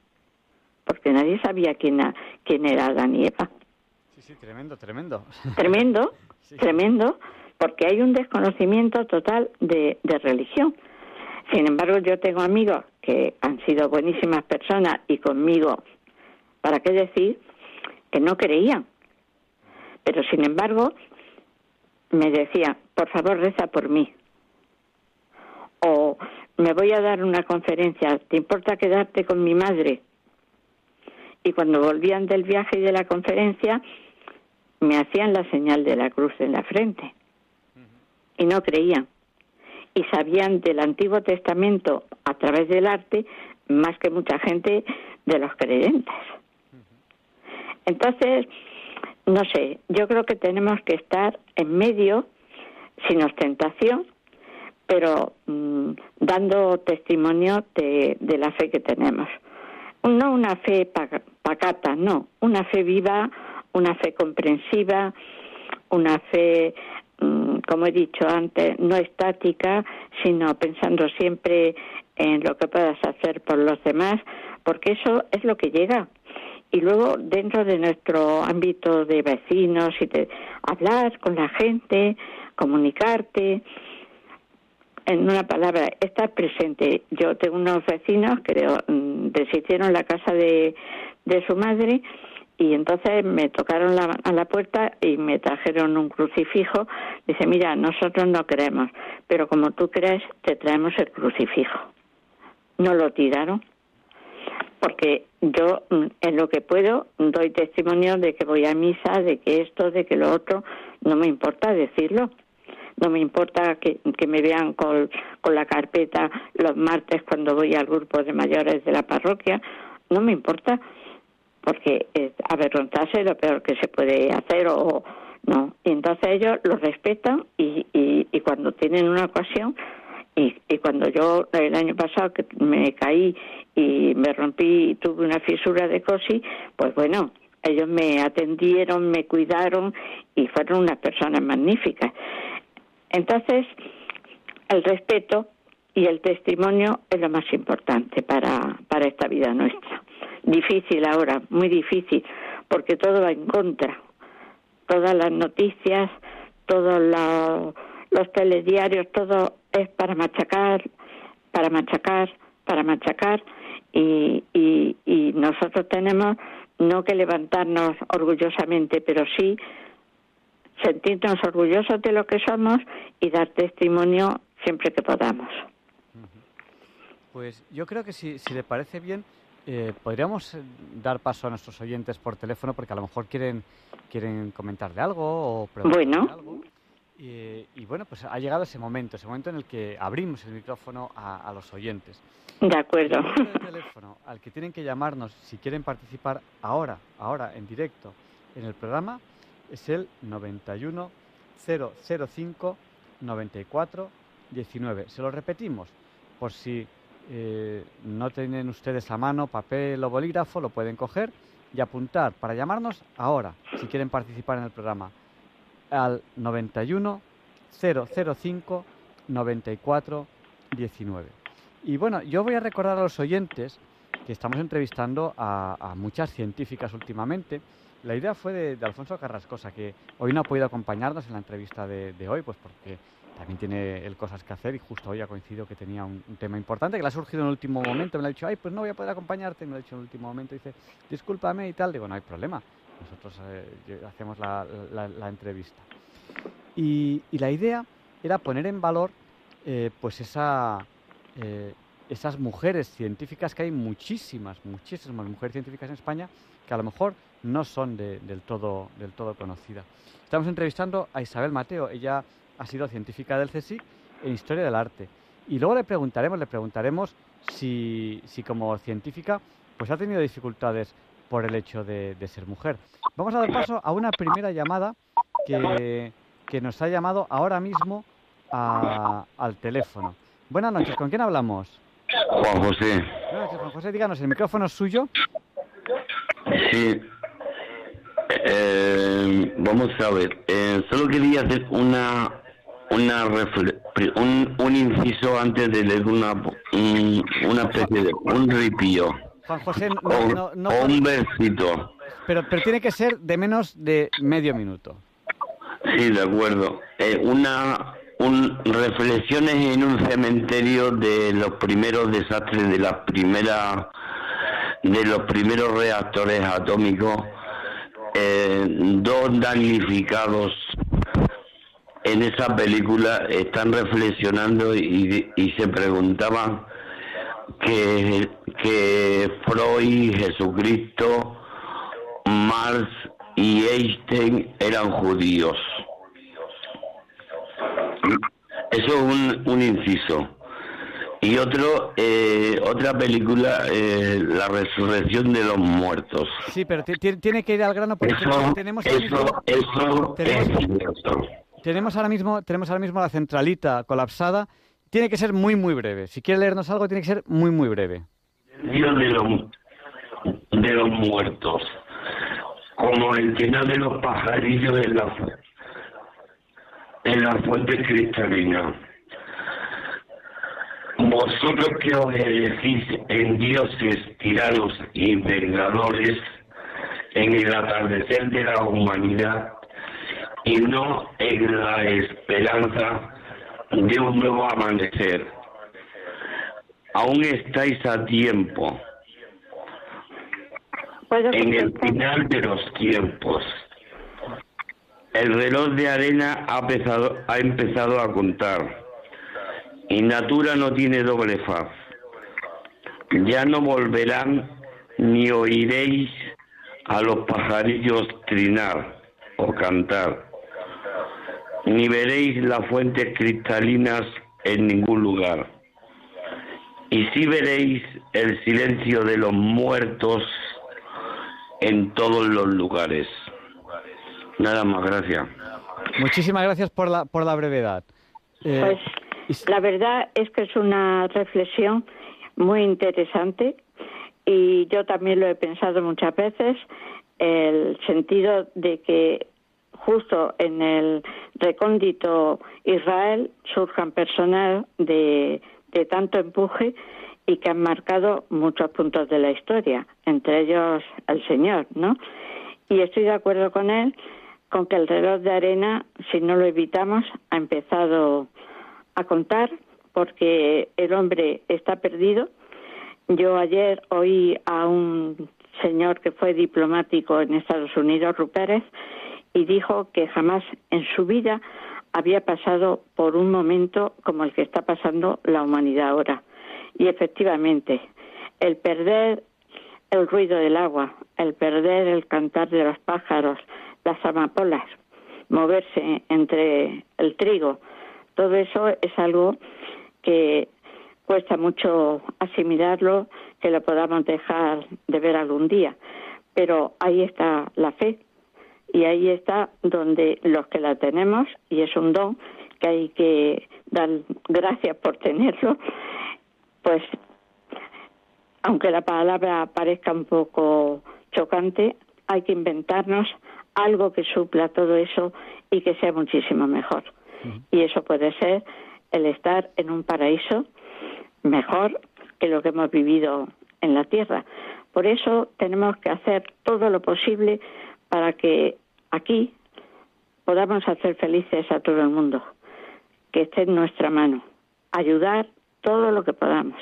porque nadie sabía quién, quién era Adán y Eva. Sí, sí, tremendo, tremendo. Tremendo, tremendo, porque hay un desconocimiento total de, de religión. Sin embargo, yo tengo amigos que han sido buenísimas personas y conmigo, ¿para qué decir? Que no creían. Pero sin embargo, me decían, por favor, reza por mí. O me voy a dar una conferencia, ¿te importa quedarte con mi madre? y cuando volvían del viaje y de la conferencia me hacían la señal de la cruz en la frente y no creían y sabían del Antiguo Testamento a través del arte más que mucha gente de los creyentes. Entonces, no sé, yo creo que tenemos que estar en medio, sin ostentación, pero mm, dando testimonio de, de la fe que tenemos no una fe pacata, no, una fe viva, una fe comprensiva, una fe, mm, como he dicho antes, no estática, sino pensando siempre en lo que puedas hacer por los demás, porque eso es lo que llega. Y luego, dentro de nuestro ámbito de vecinos y de hablar con la gente, comunicarte, en una palabra, estar presente. Yo tengo unos vecinos que mm, deshicieron la casa de, de su madre y entonces me tocaron la, a la puerta y me trajeron un crucifijo. Dice, mira, nosotros no creemos, pero como tú crees, te traemos el crucifijo. No lo tiraron, porque yo mm, en lo que puedo doy testimonio de que voy a misa, de que esto, de que lo otro, no me importa decirlo. No me importa que, me vean con, con la carpeta los martes cuando voy al grupo de mayores de la parroquia. No me importa porque eh, avergonzarse es lo peor que se puede hacer o no. Y entonces ellos lo respetan y, y, y cuando tienen una ocasión y, y, cuando yo el año pasado que me caí y me rompí y tuve una fisura de cosi, pues bueno, ellos me atendieron, me cuidaron y fueron unas personas magníficas. Entonces, el respeto y el testimonio es lo más importante para, para esta vida nuestra difícil ahora, muy difícil, porque todo va en contra. Todas las noticias, todos los telediarios, todo es para machacar, para machacar, para machacar, y, y, y nosotros tenemos no que levantarnos orgullosamente, pero sí sentirnos orgullosos de lo que somos y dar testimonio siempre que podamos. Pues yo creo que si, si le parece bien, eh, podríamos eh, dar paso a nuestros oyentes por teléfono porque a lo mejor quieren quieren comentar de algo o preguntar bueno. algo. Y, bueno, pues ha llegado ese momento, ese momento en el que abrimos el micrófono a, los oyentes. De acuerdo. El teléfono al que tienen que llamarnos si quieren participar ahora, ahora en directo en el programa es el 91 005 94 19. Se lo repetimos por si eh, no tienen ustedes a mano papel o bolígrafo, lo pueden coger y apuntar para llamarnos ahora, si quieren participar en el programa, al 91 005 94 19. Y bueno, yo voy a recordar a los oyentes que estamos entrevistando a, muchas científicas últimamente. La idea fue de, Alfonso Carrascosa, que hoy no ha podido acompañarnos en la entrevista de, hoy, pues porque también tiene cosas que hacer y justo hoy ha coincidido que tenía un, tema importante que le ha surgido en el último momento. Me lo ha dicho, ay, pues no voy a poder acompañarte. Me lo ha dicho en el último momento. Dice, discúlpame y tal. Digo, no hay problema. Nosotros eh, hacemos la, entrevista. Y, la idea era poner en valor eh, pues esa, eh, esas mujeres científicas que hay muchísimas, muchísimas mujeres científicas en España que a lo mejor no son del, todo, del todo conocidas. Estamos entrevistando a Isabel Mateo. Ella ha sido científica del CSIC en Historia del Arte. Y luego le preguntaremos, le preguntaremos si, si como científica pues ha tenido dificultades por el hecho de, ser mujer. Vamos a dar paso a una primera llamada que, que nos ha llamado ahora mismo al teléfono. Buenas noches, ¿con quién hablamos? Juan José. Buenas noches, Juan José, díganos, ¿el micrófono es suyo? Sí. Eh, vamos a ver, eh, solo quería hacer una una un, un inciso antes de leer una, una especie de un ripio. Juan José, no, o, un versito. Pero, pero tiene que ser de menos de medio minuto. Sí, de acuerdo. Eh, una un, reflexiones en un cementerio de los primeros desastres de la primera de los primeros reactores atómicos eh, dos damnificados en esa película están reflexionando y, se preguntaban que, que Freud, Jesucristo, Marx y Einstein eran judíos. Eso es un, un inciso. Y otro, eh, otra película, eh, La resurrección de los muertos. Sí, pero tiene que ir al grano porque tenemos... Eso, eso, tenemos ahora mismo, tenemos ahora mismo la centralita colapsada. Tiene que ser muy, muy breve. Si quiere leernos algo, tiene que ser muy, muy breve. Dios de los, de los muertos, como el final de los pajarillos en la, en la fuente cristalina. Vosotros que os elegís en dioses, tiranos y vengadores, en el atardecer de la humanidad, y no en la esperanza de un nuevo amanecer. Aún estáis a tiempo. En el final de los tiempos. El reloj de arena ha empezado, ha empezado a contar. Y Natura no tiene doble faz. Ya no volverán ni oiréis a los pajarillos trinar o cantar ni veréis las fuentes cristalinas en ningún lugar. Y sí veréis el silencio de los muertos en todos los lugares. Nada más, gracias. Muchísimas gracias por la, por la brevedad. Eh, pues la verdad es que es una reflexión muy interesante y yo también lo he pensado muchas veces, el sentido de que justo en el recóndito Israel surjan personas de, de tanto empuje y que han marcado muchos puntos de la historia, entre ellos el Señor, ¿no? Y estoy de acuerdo con él con que el reloj de arena, si no lo evitamos, ha empezado a contar porque el hombre está perdido. Yo ayer oí a un señor que fue diplomático en Estados Unidos, Rupérez, y dijo que jamás en su vida había pasado por un momento como el que está pasando la humanidad ahora. Y efectivamente, el perder el ruido del agua, el perder el cantar de los pájaros, las amapolas, moverse entre el trigo, todo eso es algo que cuesta mucho asimilarlo, que lo podamos dejar de ver algún día. Pero ahí está la fe, y ahí está donde los que la tenemos, y es un don que hay que dar gracias por tenerlo, pues aunque la palabra parezca un poco chocante, hay que inventarnos algo que supla todo eso y que sea muchísimo mejor. Y eso puede ser el estar en un paraíso mejor que lo que hemos vivido en la tierra. Por eso tenemos que hacer todo lo posible para que aquí podamos hacer felices a todo el mundo, que esté en nuestra mano, ayudar todo lo que podamos,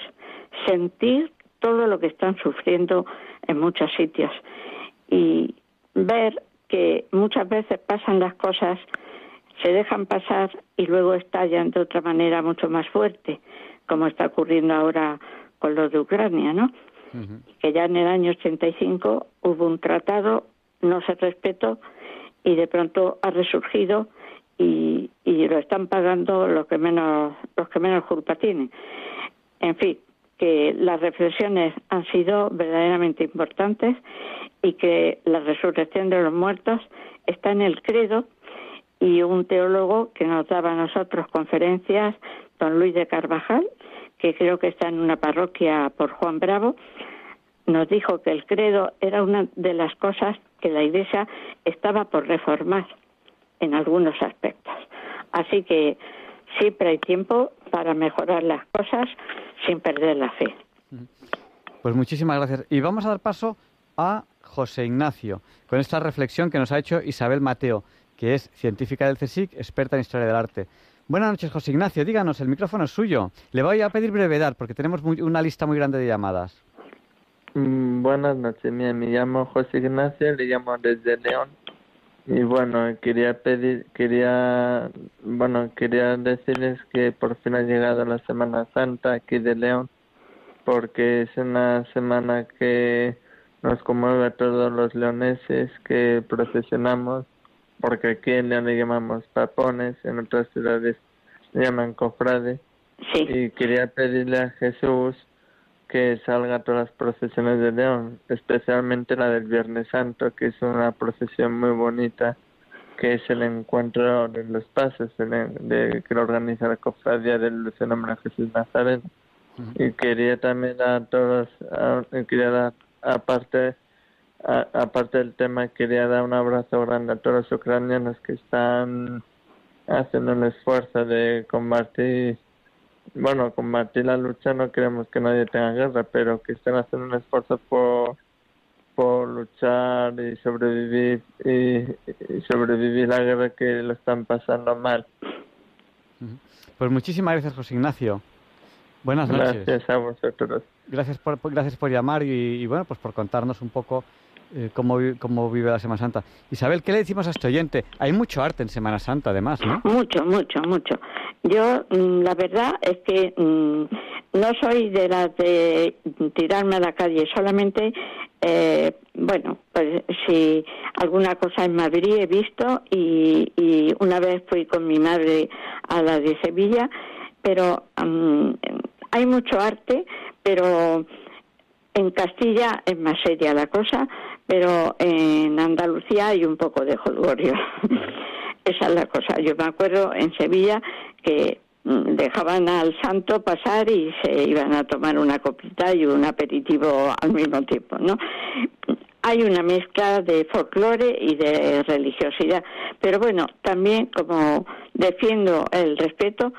sentir todo lo que están sufriendo en muchos sitios y ver que muchas veces pasan las cosas, se dejan pasar y luego estallan de otra manera mucho más fuerte, como está ocurriendo ahora con los de Ucrania, ¿no? Que ya en el año 85 hubo un tratado, no se respetó y de pronto ha resurgido y, y lo están pagando los que menos los que menos culpa tienen. En fin, que las reflexiones han sido verdaderamente importantes y que la resurrección de los muertos está en el credo y un teólogo que nos daba a nosotros conferencias, don Luis de Carvajal, que creo que está en una parroquia por Juan Bravo, nos dijo que el credo era una de las cosas que la Iglesia estaba por reformar en algunos aspectos. Así que siempre hay tiempo para mejorar las cosas sin perder la fe. Pues muchísimas gracias. Y vamos a dar paso a José Ignacio con esta reflexión que nos ha hecho Isabel Mateo, que es científica del CSIC, experta en historia del arte. Buenas noches, José Ignacio. Díganos, el micrófono es suyo. Le voy a pedir brevedad porque tenemos una lista muy grande de llamadas. Mm, buenas noches, me llamo José Ignacio, le llamo desde León. Y bueno, quería pedir, quería, bueno, quería decirles que por fin ha llegado la Semana Santa aquí de León, porque es una semana que nos conmueve a todos los leoneses que procesionamos, porque aquí en León le llamamos papones, en otras ciudades le llaman cofrades. Y quería pedirle a Jesús que salga todas las procesiones de León, especialmente la del Viernes Santo, que es una procesión muy bonita, que es el encuentro de los pasos de, que lo organiza la cofradía del se nombra Jesús Nazareno. Y quería también dar a todos, quería dar, aparte, aparte del tema, quería dar un abrazo grande a todos los ucranianos que están haciendo un esfuerzo de combatir bueno, combatir la lucha no queremos que nadie tenga guerra, pero que estén haciendo un esfuerzo por, por luchar y sobrevivir y, y sobrevivir la guerra que lo están pasando mal. Pues muchísimas gracias, José Ignacio. Buenas noches. Gracias a vosotros. Gracias por, por- gracias por llamar y, y, bueno, pues por contarnos un poco eh, cómo, cómo vive la Semana Santa. Isabel, ¿qué le decimos a este oyente? Hay mucho arte en Semana Santa, además, ¿no? Mucho, mucho, mucho. Yo, mm, la verdad es que mm, no soy de las de tirarme a la calle, solamente, eh, bueno, pues si alguna cosa en Madrid he visto y, y una vez fui con mi madre a la de Sevilla, pero mm, hay mucho arte, pero en Castilla es más seria la cosa, pero en Andalucía hay un poco de jolgorio. Esa es la cosa. Yo me acuerdo en Sevilla que mm, dejaban al santo pasar y se iban a tomar una copita y un aperitivo al mismo tiempo, ¿no? Hay una mezcla de folclore y de religiosidad, pero bueno, también como defiendo el respeto,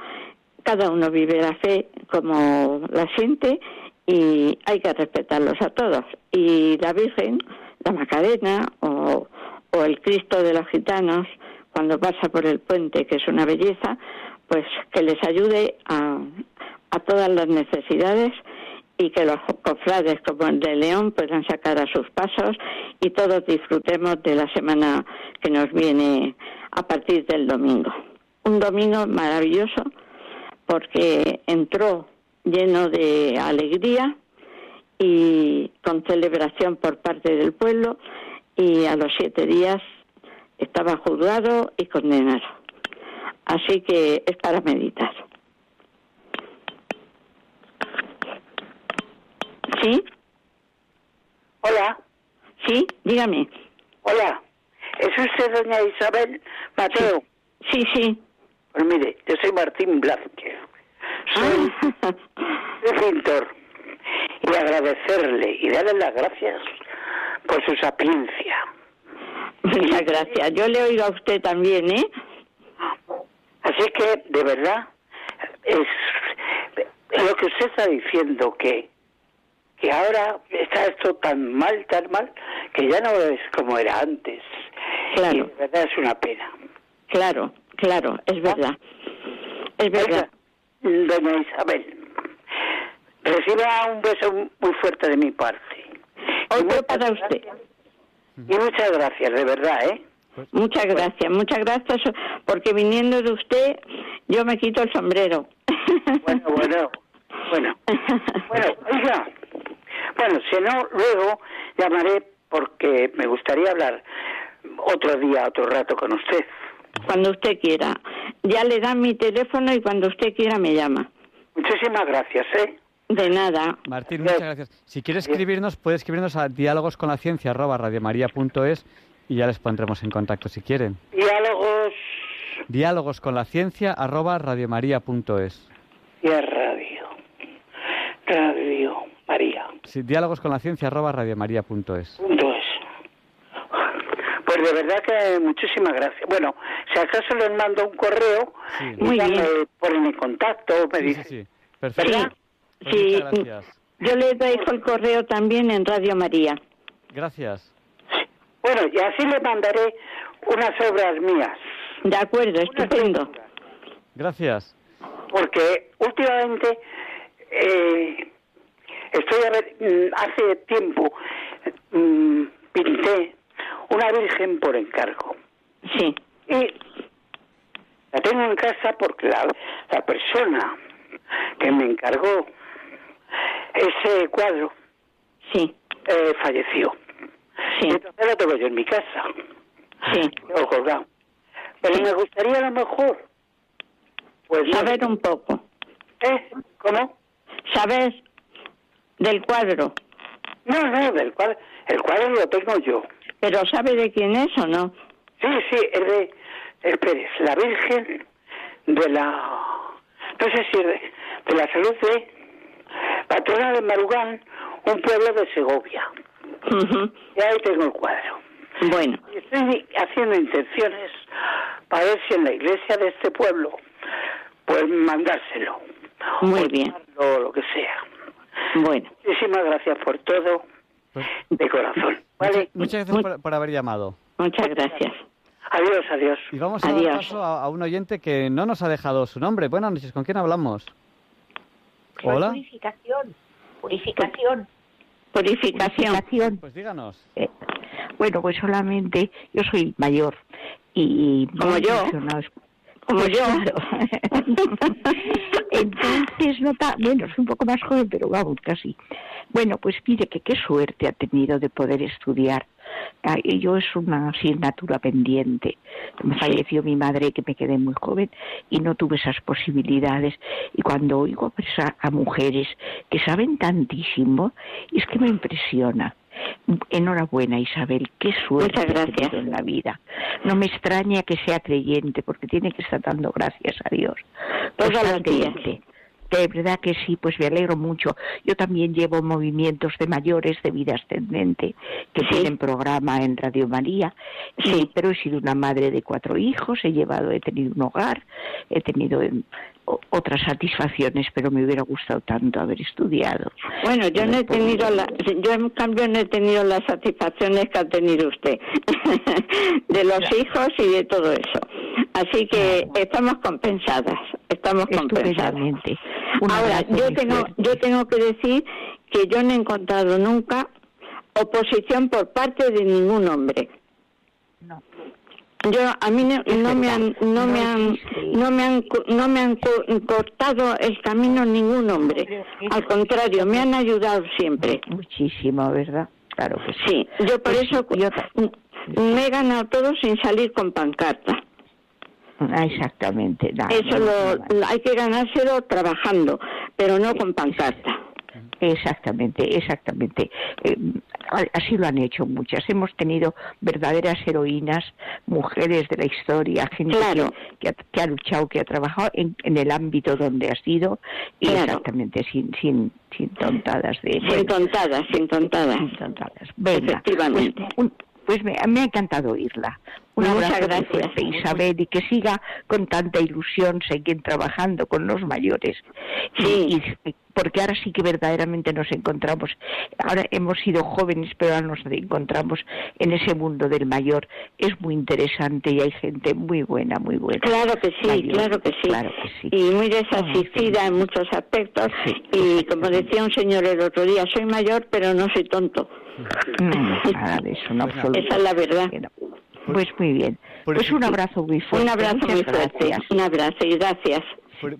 cada uno vive la fe como la siente y hay que respetarlos a todos. Y la Virgen, la Macarena o, o el Cristo de los gitanos, cuando pasa por el puente, que es una belleza, pues que les ayude a, a todas las necesidades y que los cofrades como el de León puedan sacar a sus pasos y todos disfrutemos de la semana que nos viene a partir del domingo. Un domingo maravilloso porque entró lleno de alegría y con celebración por parte del pueblo y a los siete días estaba juzgado y condenado. Así que es para meditar. ¿Sí? Hola, ¿Sí? Dígame. hola. ¿Es usted doña Isabel Mateo? Sí, sí. Pues mire, yo soy Martín Blázquez. Soy, Ah, soy pintor. Y agradecerle y darle las gracias por su sapiencia. muchas gracias. Yo le oigo a usted también, ¿eh? Así que, de verdad, es lo que usted está diciendo, que, que ahora está esto tan mal, tan mal, que ya no es como era antes. Claro. Y de verdad es una pena. Claro, claro, es verdad. Es verdad. Doña Isabel, reciba un beso muy fuerte de mi parte. Otro para gracias- usted. Y muchas gracias, de verdad, ¿eh? Muchas gracias, muchas gracias, porque viniendo de usted yo me quito el sombrero. Bueno, bueno, bueno. Bueno, oiga, bueno, si no, luego llamaré porque me gustaría hablar otro día, otro rato con usted. Cuando usted quiera. Ya le dan mi teléfono y cuando usted quiera me llama. Muchísimas gracias, ¿eh? De nada. Martín, muchas gracias. Si quiere escribirnos, puede escribirnos a diálogosconlaciencia@radiomaria.es y ya les pondremos en contacto si quieren. Diálogos diálogosconlaciencia@radiomaria.es. y a radio. Radio María. Sí. Punto es. Pues de verdad que muchísimas gracias. Bueno, si acaso les mando un correo Sí. y Muy ya bien. me ponen en contacto, me Sí, sí, dicen. sí. Perfecto. Pues sí. muchas gracias. Yo le dejo el correo también en Radio María. Gracias. Bueno, y así le mandaré unas obras mías. De acuerdo, estupendo. Gracias. Porque últimamente eh, estoy a ver, mm, hace tiempo mm, pinté una virgen por encargo. Sí, Y la tengo en casa porque la, la persona que me encargó ese cuadro sí, eh, falleció. sí, entonces lo tengo yo en mi casa, sí. lo colgado. Pero Sí. me gustaría a lo mejor, pues Saber un poco. ¿eh? ¿Cómo? Saber del cuadro. No, no, del cuadro, el cuadro lo tengo yo. Pero ¿sabe de quién es o no? Sí, sí, es de, es la Virgen de la, no sé si es de, de la salud de patrona de Marugán, un pueblo de Segovia. Y ahí tengo el cuadro. Bueno, Y estoy haciendo intenciones para ver si en la iglesia de este pueblo, pues mandárselo. Muy O bien. O lo que sea. bueno. Muchísimas gracias por todo. pues de corazón. ¿vale? Muchas gracias por, haber llamado. Muchas gracias. Adiós, adiós. Y vamos a dar paso a, un oyente que no nos ha dejado su nombre. Buenas noches, ¿con quién hablamos? Hola. Purificación. Purificación. Purificación. Pues díganos. Eh, bueno, pues solamente yo soy mayor y como yo como yo. Entonces, nota, bueno, soy un poco más joven, pero vamos, casi. Bueno, pues mire que qué suerte ha tenido de poder estudiar. Yo es una asignatura pendiente. Me falleció mi madre que me quedé muy joven y no tuve esas posibilidades. Y cuando oigo a, a mujeres que saben tantísimo, es que me impresiona. Enhorabuena, Isabel. Qué suerte gracias. en la vida. No me extraña que sea creyente, porque tiene que estar dando gracias a Dios. Todas las días. De verdad que sí, pues me alegro mucho. Yo también llevo movimientos de mayores de vida ascendente que tienen programa en Radio María. Sí. pero he sido una madre de cuatro hijos, he llevado, he tenido un hogar, he tenido otras satisfacciones, pero me hubiera gustado tanto haber estudiado. Bueno, yo no he tenido la, yo en cambio no he tenido las satisfacciones que ha tenido usted de los hijos y de todo eso. Así que estamos compensadas, estamos compensadas. Ahora, yo tengo, yo tengo que decir que yo no he encontrado nunca oposición por parte de ningún hombre. No. Yo a mí no, me han no me han no me han no me han cortado el camino ningún hombre. Al contrario, me han ayudado siempre. Muchísimo, ¿verdad? Claro que sí. yo por pues eso me he ganado todo sin salir con pancarta. Ah, exactamente. eso lo, hay que ganárselo trabajando, pero no con pancarta. Exactamente, exactamente. Eh, así lo han hecho muchas. Hemos tenido verdaderas heroínas, mujeres de la historia, gente que, ha, luchado, que ha trabajado en, el ámbito donde ha sido y exactamente sin, sin, sin tontadas de... Sin tontadas, sin tontadas. Sin tontadas. Efectivamente. Pues, pues me, ha encantado oírla. Una Muchas gracias, Isabel, y que siga con tanta ilusión seguir trabajando con los mayores. Sí. porque ahora sí que verdaderamente nos encontramos, ahora hemos sido jóvenes, pero ahora nos encontramos en ese mundo del mayor. Es muy interesante y hay gente muy buena, muy buena. Claro que sí, claro que sí. Claro que sí. Y muy desasistida en muchos aspectos. Y como decía un señor el otro día, soy mayor, pero no soy tonto. Nada de eso, no Esa es la verdad. Pues muy bien. Pues un abrazo muy fuerte. Un abrazo muy fuerte. Un abrazo y gracias.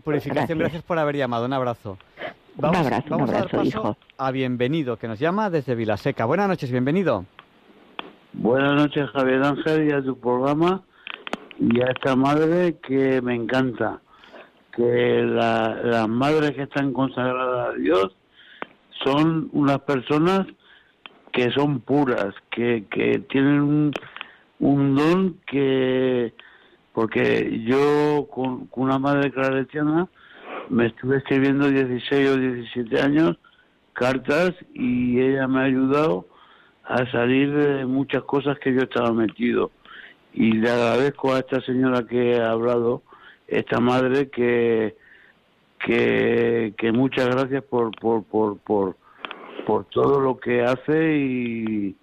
Purificación, gracias. por haber llamado. Un abrazo. Vamos, un abrazo, vamos un abrazo, a dar paso hijo. a Bienvenido, que nos llama desde Vilaseca. Buenas noches, bienvenido. Buenas noches, Javier Ángel, y a tu programa y a esta madre que me encanta. Que las madres que están consagradas a Dios son unas personas que son puras, que, que tienen un, don que, porque yo con, una madre claretiana me estuve escribiendo 16 o 17 años cartas y ella me ha ayudado a salir de muchas cosas que yo estaba metido. Y le agradezco a esta señora que ha hablado, esta madre, que, que, muchas gracias por, por, por, por todo lo que hace y,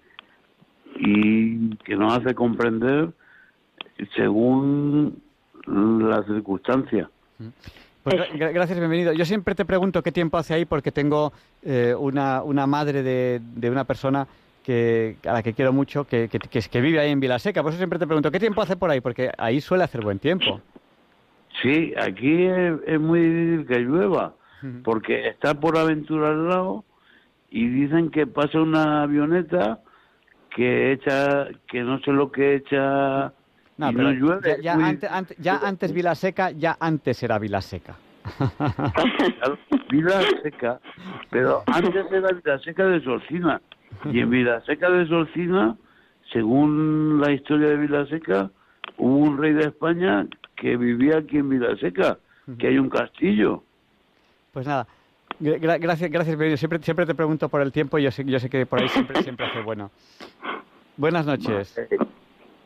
y que nos hace comprender según las circunstancias. Pues gracias, bienvenido. Yo siempre te pregunto qué tiempo hace ahí porque tengo eh, una, una madre de, de una persona que, a la que quiero mucho, que, que, que, vive ahí en Vilaseca. Por eso siempre te pregunto, ¿qué tiempo hace por ahí? Porque ahí suele hacer buen tiempo. Sí, aquí es, muy difícil que llueva, porque está por aventura al lado y dicen que pasa una avioneta que echa, que no sé lo que echa no, no llueve. Ya, antes, ya antes Vila Seca, ya antes era Vila Seca. Vila Seca, pero antes era Vila Seca de Solcina. Y en Vila Seca de Solcina, según la historia de Vila Seca, hubo un rey de España que vivía aquí en Vila Seca, que hay un castillo. Pues nada, gracias, gracias, Siempre, siempre te pregunto por el tiempo y yo sé, yo sé que por ahí siempre, siempre hace bueno. Buenas noches.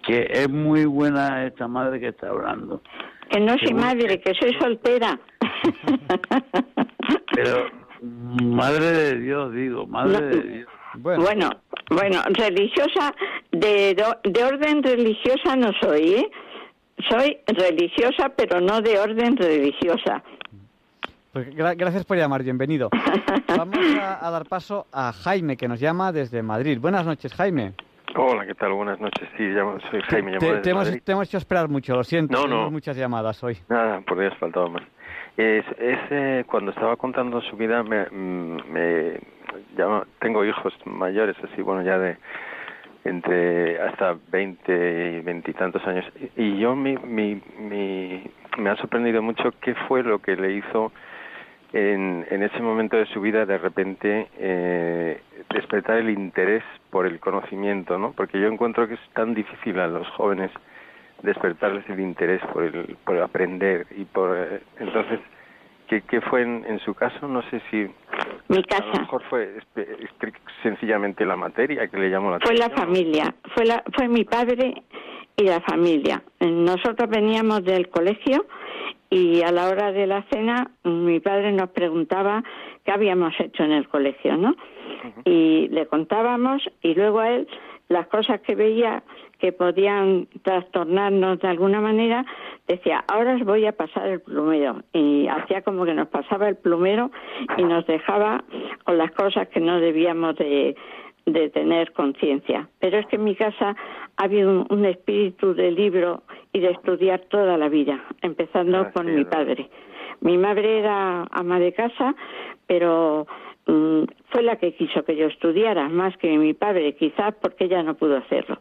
Que es muy buena esta madre que está hablando. Que no soy madre, que soy soltera. Pero, madre de Dios, digo, madre de Dios. Bueno, bueno, religiosa, de, de orden religiosa no soy, ¿eh? Soy religiosa, pero no de orden religiosa. Pues gracias por llamar, bienvenido. Vamos a, dar paso a Jaime, que nos llama desde Madrid. Buenas noches, Jaime. Hola, ¿qué tal? Buenas noches. Sí, soy Jaime. Te, te, hemos, te, hemos, hecho esperar mucho, lo siento. No, Tenemos muchas llamadas hoy. Nada, por Dios, faltaba más. Es, es cuando estaba contando su vida, me, me tengo hijos mayores, así, bueno, ya de entre hasta 20 y 20 y tantos años. Y yo mi, mi, mi, me ha sorprendido mucho qué fue lo que le hizo en, en ese momento de su vida de repente eh, despertar el interés por el conocimiento, ¿no? Porque yo encuentro que es tan difícil a los jóvenes despertarles el interés por el por aprender y por eh, entonces ¿qué, qué fue en, en, su caso? No sé si mi casa. A lo mejor fue sencillamente la materia que le llamó la atención. Fue la familia, fue la fue mi padre y la familia. Nosotros veníamos del colegio y a la hora de la cena mi padre nos preguntaba qué habíamos hecho en el colegio, ¿no? Y le contábamos y luego a él las cosas que veía que podían trastornarnos de alguna manera, decía, ahora os voy a pasar el plumero. Y hacía como que nos pasaba el plumero y nos dejaba con las cosas que no debíamos de, de tener conciencia. Pero es que en mi casa ha habido un, espíritu de libro y de estudiar toda la vida, empezando ah, con mi padre. Mi madre era ama de casa, pero mm, fue la que quiso que yo estudiara, más que mi padre, quizás porque ella no pudo hacerlo.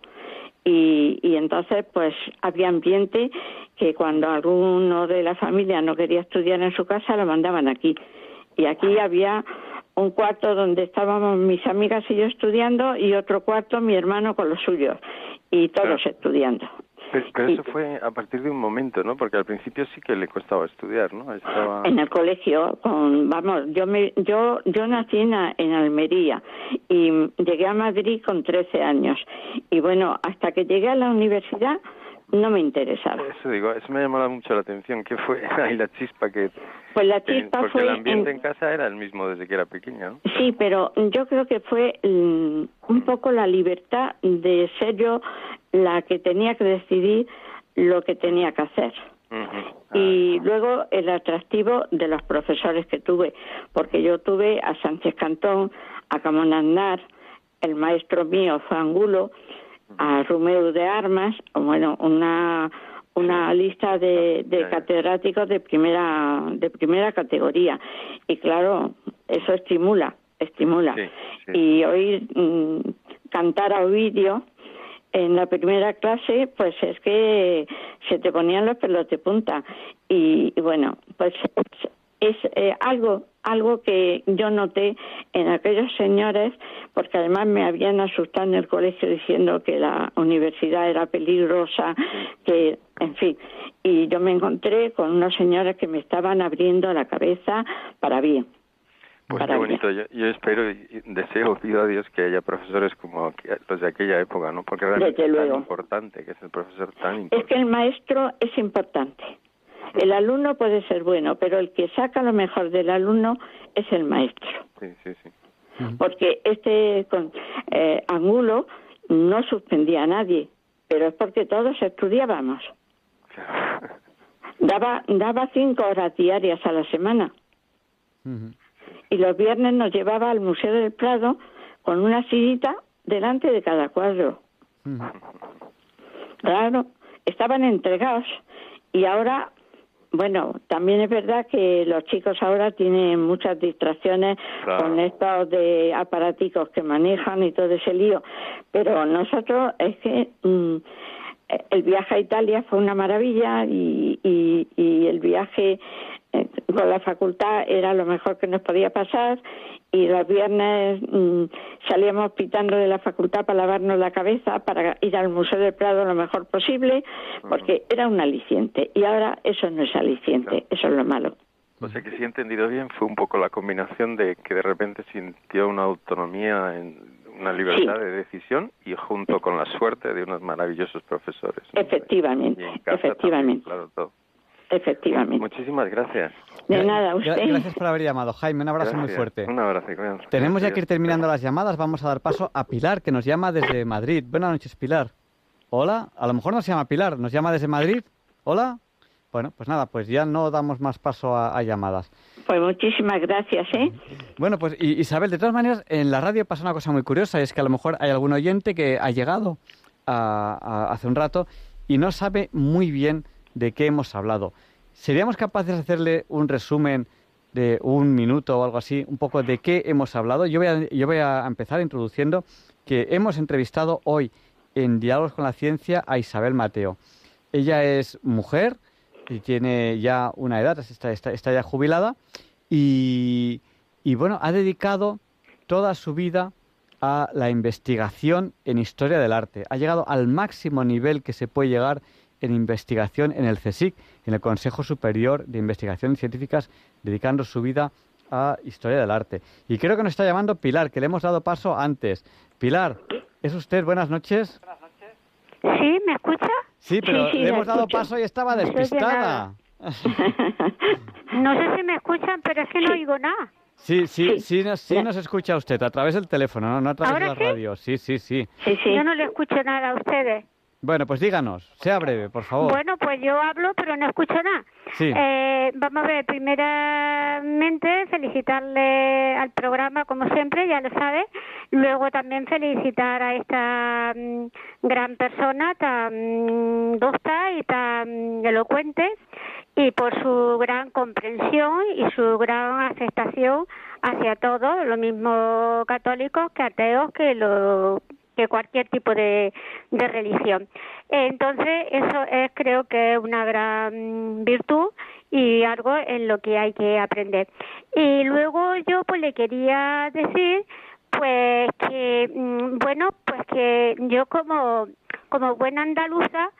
Y, y, entonces pues había ambiente que cuando alguno de la familia no quería estudiar en su casa lo mandaban aquí y aquí había un cuarto donde estábamos mis amigas y yo estudiando y otro cuarto mi hermano con los suyos y todos estudiando. Pero, eso fue a partir de un momento, ¿no? Porque al principio sí que le costaba estudiar, ¿no? Estaba... En el colegio, con, vamos, yo me, yo, yo nací en, en Almería y llegué a Madrid con 13 años y bueno, hasta que llegué a la universidad no me interesaba. Eso digo, eso me llamó mucho la atención. ¿Qué fue ahí la chispa que...? Pues la chispa porque el ambiente en... casa era el mismo desde que era pequeña, ¿no? Sí, pero yo creo que fue mm, un poco la libertad de ser yo la que tenía que decidir lo que tenía que hacer. Y ah. luego el atractivo de los profesores que tuve, porque yo tuve a Sánchez Cantón, a Camón Aznar, el maestro mío fue Angulo, a Romeo de Armas, bueno, una una lista de, de catedráticos de primera de primera categoría. Y claro eso estimula estimula. Y oír mm, cantar a Ovidio en la primera clase pues es que se te ponían los pelos de punta. Y, y bueno pues es eh, algo algo que yo noté en aquellos señores, porque además me habían asustado en el colegio diciendo que la universidad era peligrosa, que, en fin, y yo me encontré con unos señores que me estaban abriendo la cabeza para bien. Pues qué bonito, yo, espero y deseo, pido a Dios que haya profesores como los de aquella época, ¿no? Porque realmente es tan importante, que es el profesor tan importante. Es que el maestro es importante. El alumno puede ser bueno, pero el que saca lo mejor del alumno es el maestro. Sí, sí, sí. Porque este eh, Angulo no suspendía a nadie, pero es porque todos estudiábamos. Daba, daba cinco horas diarias a la semana. Y los viernes nos llevaba al Museo del Prado con una sillita delante de cada cuadro. Claro, estaban entregados y ahora bueno, también es verdad que los chicos ahora tienen muchas distracciones con estos de aparaticos que manejan y todo ese lío, pero nosotros es que mm, el viaje a Italia fue una maravilla y, y, y el viaje con la facultad era lo mejor que nos podía pasar y los viernes mm, salíamos pitando de la facultad para lavarnos la cabeza, para ir al Museo del Prado lo mejor posible, porque era un aliciente. Y ahora eso no es aliciente, eso es lo malo. O sea que si he entendido bien, fue un poco la combinación de que de repente sintió una autonomía, en, una libertad de decisión y junto con la suerte de unos maravillosos profesores. Efectivamente, efectivamente. claro, todo. Efectivamente. Muchísimas gracias. De nada, usted. Gracias por haber llamado, Jaime. Un abrazo muy fuerte. Un abrazo. cuidado. Tenemos ya que ir terminando las llamadas. Vamos a dar paso a Pilar, que nos llama desde Madrid. Buenas noches, Pilar. Hola. A lo mejor no se llama Pilar, nos llama desde Madrid. Hola. Bueno, pues nada, pues ya no damos más paso a, a llamadas. Pues muchísimas gracias, ¿eh? Bueno, pues y- Isabel, de todas maneras, en la radio pasa una cosa muy curiosa, y es que a lo mejor hay algún oyente que ha llegado a- a- hace un rato y no sabe muy bien de qué hemos hablado. ¿Seríamos capaces de hacerle un resumen de un minuto o algo así, un poco de qué hemos hablado? Yo voy a, empezar introduciendo que hemos entrevistado hoy en Diálogos con la Ciencia a Isabel Mateo. Ella es mujer y tiene ya una edad, está ya jubilada y, y, bueno, ha dedicado toda su vida a la investigación en historia del arte. Ha llegado al máximo nivel que se puede llegar en investigación en el CSIC, en el Consejo Superior de Investigaciones Científicas, dedicando su vida a historia del arte. Y creo que nos está llamando Pilar, que le hemos dado paso antes. Pilar, ¿es usted? Buenas noches. ¿Sí? ¿Me escucha? Sí, pero Sí, sí, le hemos dado paso y estaba despistada. No sé si me escuchan, pero es que no oigo nada. Sí, sí, sí, nos, sí nos escucha usted a través del teléfono, no, no a través de ¿Ahora la radio. Sí, sí, sí. Yo no le escucho nada a ustedes. Bueno, pues díganos, sea breve, por favor. Bueno, pues yo hablo, pero no escucho nada. Sí. Eh, vamos a ver, primeramente felicitarle al programa, como siempre, ya lo sabe. Luego también felicitar a esta mm, gran persona tan docta y tan elocuente y por su gran comprensión y su gran aceptación hacia todos, lo mismo católicos que ateos que lo que cualquier tipo de, religión. Entonces, eso es creo que es una gran virtud y algo en lo que hay que aprender. Y luego yo pues le quería decir pues que mm, bueno, pues que yo como como buena andaluza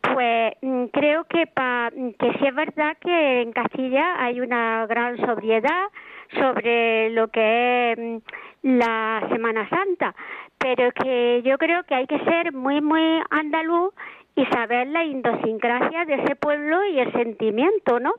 pues mm, creo que pa, que sí es verdad que en Castilla hay una gran sobriedad sobre lo que es mm, la Semana Santa, pero que yo creo que hay que ser muy, muy andaluz y saber la idiosincrasia de ese pueblo y el sentimiento, ¿no?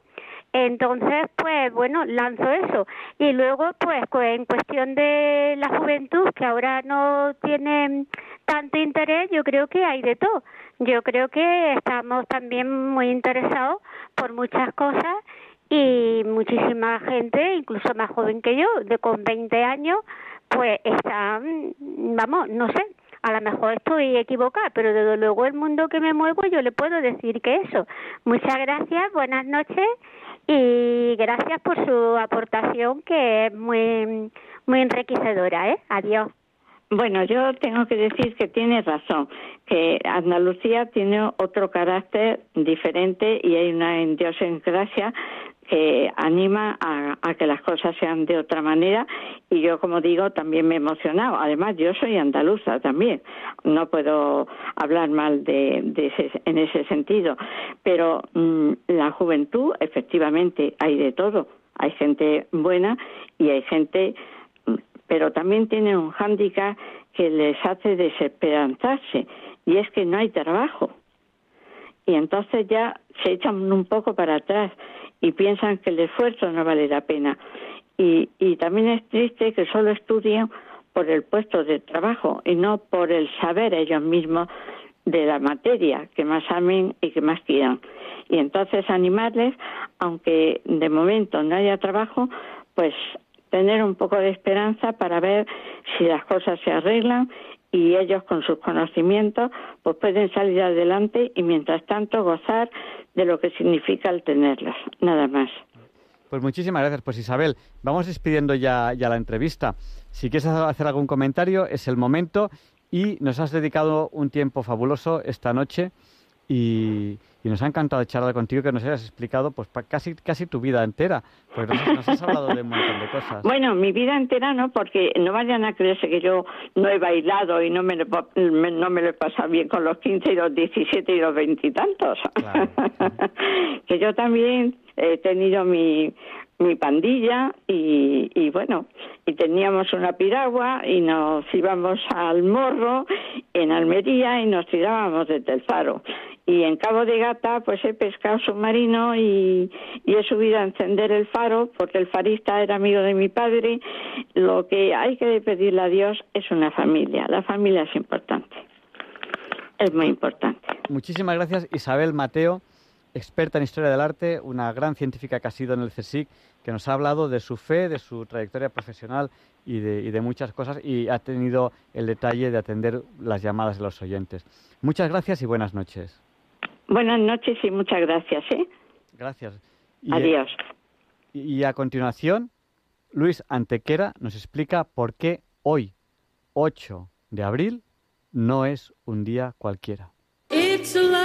Entonces, pues bueno, lanzo eso. Y luego, pues en cuestión de la juventud, que ahora no tiene tanto interés, yo creo que hay de todo. Yo creo que estamos también muy interesados por muchas cosas y muchísima gente, incluso más joven que yo, de con 20 años, pues están, vamos, no sé, a lo mejor estoy equivocada, pero desde luego el mundo que me muevo yo le puedo decir que eso. Muchas gracias, buenas noches y gracias por su aportación que es muy muy enriquecedora, ¿eh? Adiós. Bueno, yo tengo que decir que tiene razón, que Andalucía tiene otro carácter diferente y hay una idiosincrasia que anima a, a que las cosas sean de otra manera. Y yo como digo también me he emocionado. Además yo soy andaluza también. No puedo hablar mal de, de ese, en ese sentido. Pero mm, la juventud efectivamente hay de todo. Hay gente buena y hay gente mm, pero también tiene un hándicap que les hace desesperanzarse. Y es que no hay trabajo. Y entonces ya se echan un poco para atrás y piensan que el esfuerzo no vale la pena. Y, y también es triste que solo estudien por el puesto de trabajo y no por el saber ellos mismos de la materia que más amen y que más quieran. Y entonces animarles, aunque de momento no haya trabajo, pues tener un poco de esperanza para ver si las cosas se arreglan y ellos con sus conocimientos pues pueden salir adelante y mientras tanto gozar de lo que significa el tenerlos, nada más. Pues muchísimas gracias. Pues Isabel, vamos despidiendo ya, ya la entrevista. Si quieres hacer algún comentario, es el momento y nos has dedicado un tiempo fabuloso esta noche y, y nos ha encantado charlar contigo que nos hayas explicado pues casi casi tu vida entera, porque nos, has- nos has hablado de un montón de cosas. Bueno, mi vida entera no, porque no vayan a creerse que yo no he bailado y no me lo, me- no me lo he pasado bien con los 15 y los 17 y los veintitantos. que yo también he tenido mi, mi pandilla y, y bueno, y teníamos una piragua y nos íbamos al morro en Almería y nos tirábamos desde el faro. y en Cabo de Gata pues he pescado submarino y, y, he subido a encender el faro porque el farista era amigo de mi padre. Lo que hay que pedirle a Dios es una familia. La familia es importante. Es muy importante. Muchísimas gracias Isabel Mateo, experta en historia del arte, una gran científica que ha sido en el CSIC, que nos ha hablado de su fe, de su trayectoria profesional y de, y de muchas cosas y ha tenido el detalle de atender las llamadas de los oyentes. Muchas gracias y buenas noches. Buenas noches y muchas gracias. ¿eh? Gracias. Y, Adiós. Y, a continuación, Luis Antequera nos explica por qué hoy, 8 de abril, no es un día cualquiera. It's a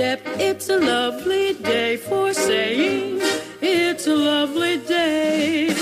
It's a lovely day for saying it's a lovely day.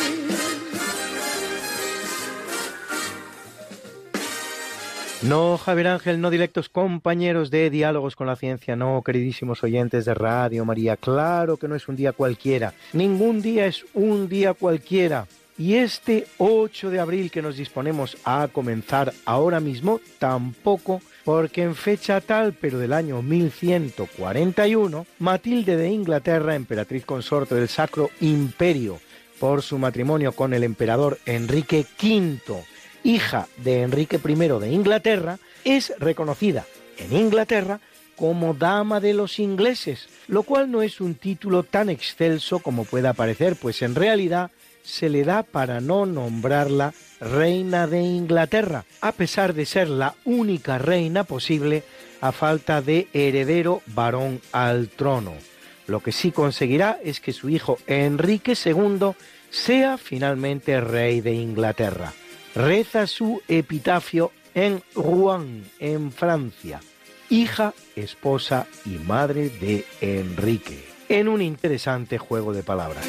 No, Javier Ángel, no directos compañeros de Diálogos con la Ciencia, no, queridísimos oyentes de Radio María, claro que no es un día cualquiera, ningún día es un día cualquiera. Y este 8 de abril que nos disponemos a comenzar ahora mismo, tampoco, porque en fecha tal, pero del año 1141, Matilde de Inglaterra, emperatriz consorte del Sacro Imperio, por su matrimonio con el emperador Enrique V, hija de Enrique I de Inglaterra, es reconocida en Inglaterra como dama de los ingleses, lo cual no es un título tan excelso como pueda parecer, pues en realidad se le da para no nombrarla reina de Inglaterra, a pesar de ser la única reina posible a falta de heredero varón al trono. Lo que sí conseguirá es que su hijo Enrique II sea finalmente rey de Inglaterra reza su epitafio en Rouen, en Francia, hija, esposa y madre de Enrique, en un interesante juego de palabras.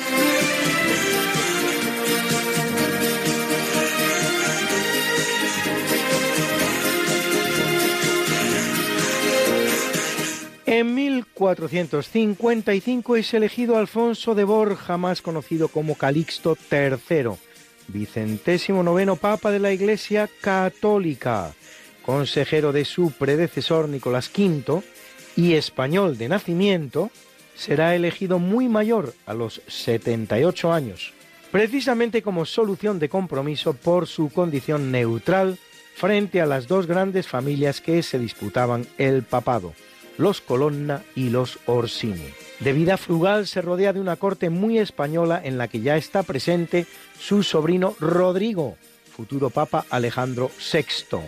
En 1455 es elegido Alfonso de Borja, más conocido como Calixto III, vicentésimo noveno Papa de la Iglesia Católica, consejero de su predecesor Nicolás V y español de nacimiento, será elegido muy mayor, a los 78 años, precisamente como solución de compromiso por su condición neutral frente a las dos grandes familias que se disputaban el papado, los Colonna y los Orsini. De vida frugal se rodea de una corte muy española en la que ya está presente su sobrino Rodrigo, futuro Papa Alejandro VI.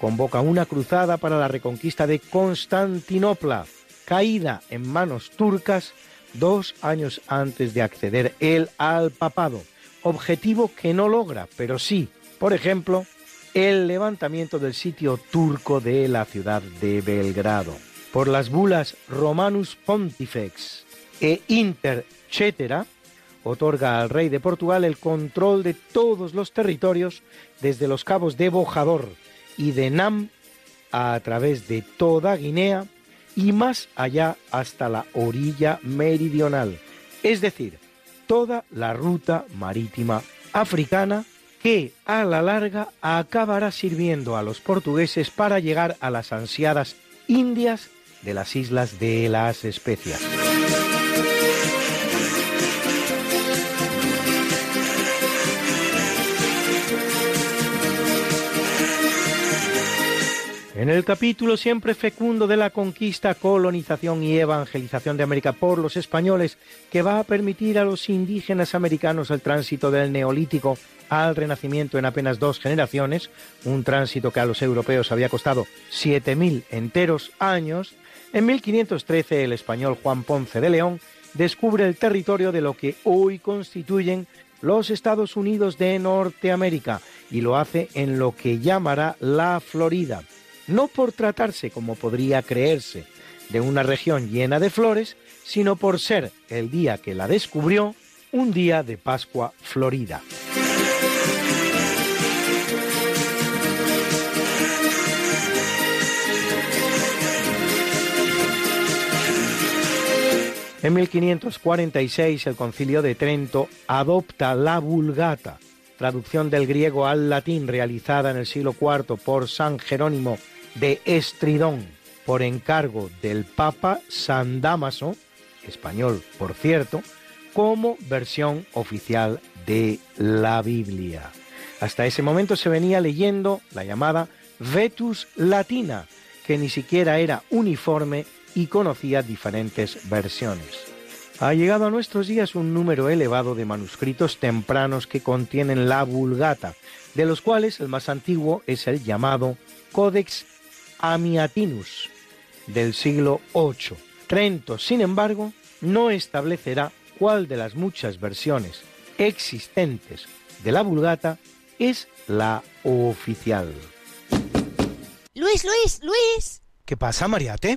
Convoca una cruzada para la reconquista de Constantinopla, caída en manos turcas dos años antes de acceder él al papado, objetivo que no logra, pero sí, por ejemplo, el levantamiento del sitio turco de la ciudad de Belgrado por las bulas Romanus Pontifex. E Inter Cetera, otorga al rey de Portugal el control de todos los territorios desde los cabos de Bojador y de Nam a través de toda Guinea y más allá hasta la orilla meridional, es decir, toda la ruta marítima africana que a la larga acabará sirviendo a los portugueses para llegar a las ansiadas Indias de las Islas de las Especias. En el capítulo siempre fecundo de la conquista, colonización y evangelización de América por los españoles, que va a permitir a los indígenas americanos el tránsito del neolítico al renacimiento en apenas dos generaciones, un tránsito que a los europeos había costado 7.000 enteros años, en 1513 el español Juan Ponce de León descubre el territorio de lo que hoy constituyen los Estados Unidos de Norteamérica y lo hace en lo que llamará la Florida, no por tratarse, como podría creerse, de una región llena de flores, sino por ser el día que la descubrió un día de Pascua Florida. En 1546 el concilio de Trento adopta la Vulgata, traducción del griego al latín realizada en el siglo IV por San Jerónimo de Estridón, por encargo del Papa San Damaso, español por cierto, como versión oficial de la Biblia. Hasta ese momento se venía leyendo la llamada Vetus Latina, que ni siquiera era uniforme y conocía diferentes versiones. Ha llegado a nuestros días un número elevado de manuscritos tempranos que contienen la Vulgata, de los cuales el más antiguo es el llamado Codex Amiatinus del siglo VIII. Trento, sin embargo, no establecerá cuál de las muchas versiones existentes de la Vulgata es la oficial. Luis, Luis, Luis. ¿Qué pasa, Mariate?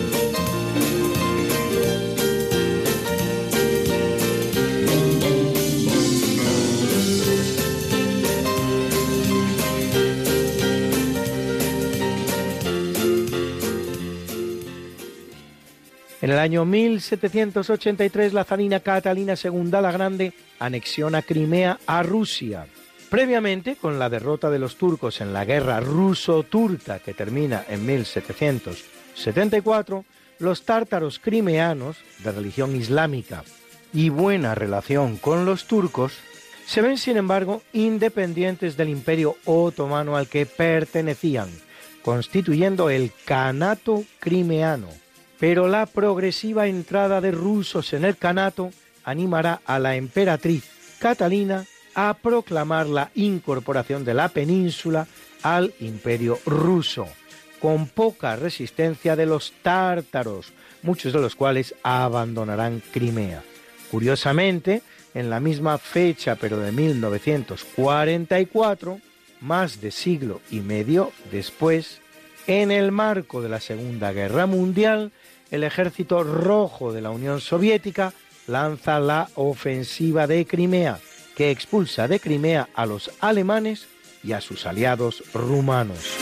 En el año 1783 la zarina Catalina II la Grande anexiona Crimea a Rusia. Previamente, con la derrota de los turcos en la guerra ruso-turca que termina en 1774, los tártaros crimeanos, de religión islámica y buena relación con los turcos, se ven sin embargo independientes del imperio otomano al que pertenecían, constituyendo el Kanato crimeano pero la progresiva entrada de rusos en el Canato animará a la emperatriz Catalina a proclamar la incorporación de la península al imperio ruso, con poca resistencia de los tártaros, muchos de los cuales abandonarán Crimea. Curiosamente, en la misma fecha, pero de 1944, más de siglo y medio después, en el marco de la Segunda Guerra Mundial, el ejército rojo de la Unión Soviética lanza la ofensiva de Crimea, que expulsa de Crimea a los alemanes y a sus aliados rumanos.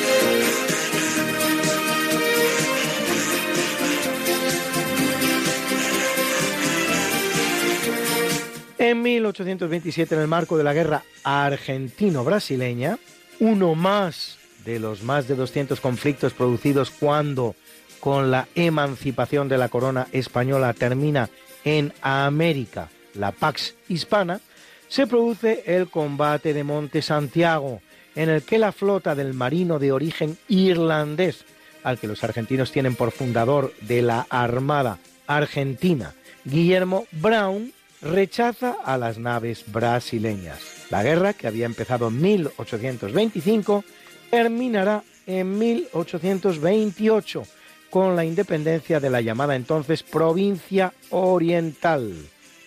En 1827, en el marco de la guerra argentino-brasileña, uno más de los más de 200 conflictos producidos cuando con la emancipación de la corona española termina en América la Pax Hispana, se produce el combate de Monte Santiago, en el que la flota del marino de origen irlandés, al que los argentinos tienen por fundador de la Armada Argentina, Guillermo Brown, rechaza a las naves brasileñas. La guerra, que había empezado en 1825, terminará en 1828 con la independencia de la llamada entonces provincia oriental,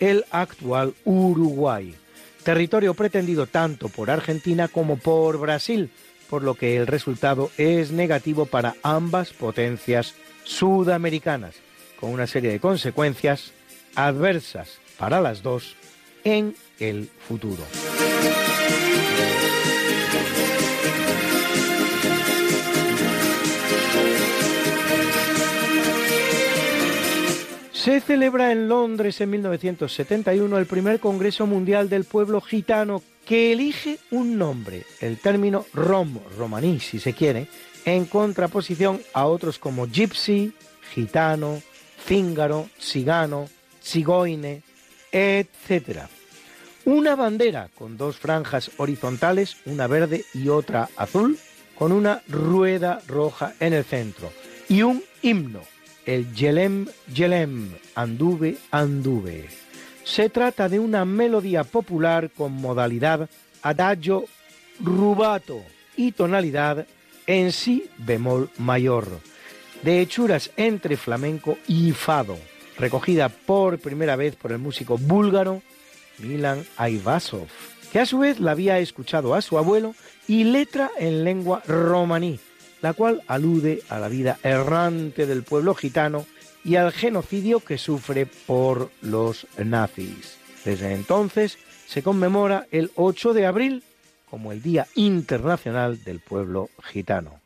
el actual Uruguay, territorio pretendido tanto por Argentina como por Brasil, por lo que el resultado es negativo para ambas potencias sudamericanas, con una serie de consecuencias adversas para las dos en el futuro. Se celebra en Londres en 1971 el primer Congreso Mundial del Pueblo Gitano que elige un nombre, el término rom, romaní si se quiere, en contraposición a otros como gypsy, gitano, cíngaro, cigano, cigoine, etc. Una bandera con dos franjas horizontales, una verde y otra azul, con una rueda roja en el centro, y un himno, el Yelem Yelem, Anduve Anduve. Se trata de una melodía popular con modalidad adagio rubato y tonalidad en si bemol mayor, de hechuras entre flamenco y fado, recogida por primera vez por el músico búlgaro Milan Aivasov, que a su vez la había escuchado a su abuelo, y letra en lengua romaní, la cual alude a la vida errante del pueblo gitano y al genocidio que sufre por los nazis. Desde entonces se conmemora el 8 de abril como el Día Internacional del Pueblo Gitano.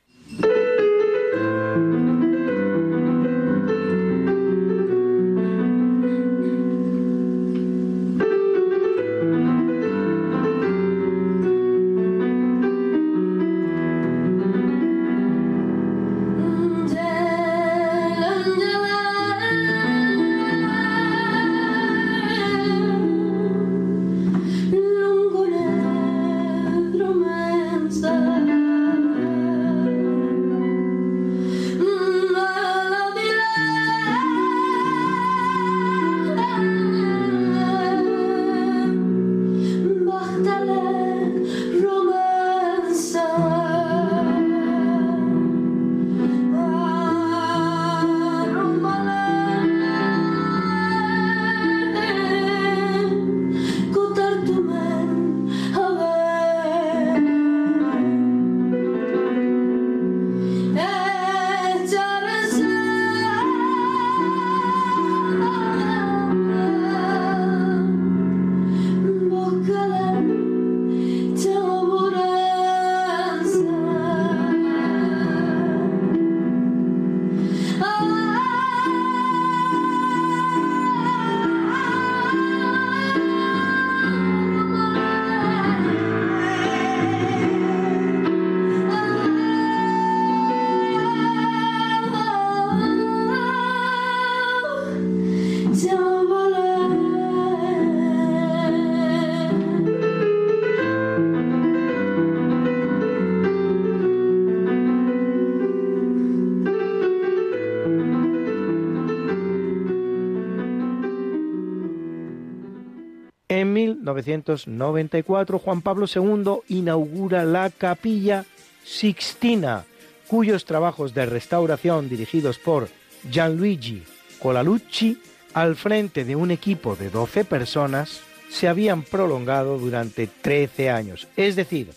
1994 Juan Pablo II inaugura la capilla Sixtina, cuyos trabajos de restauración dirigidos por Gianluigi Colalucci al frente de un equipo de 12 personas se habían prolongado durante 13 años, es decir,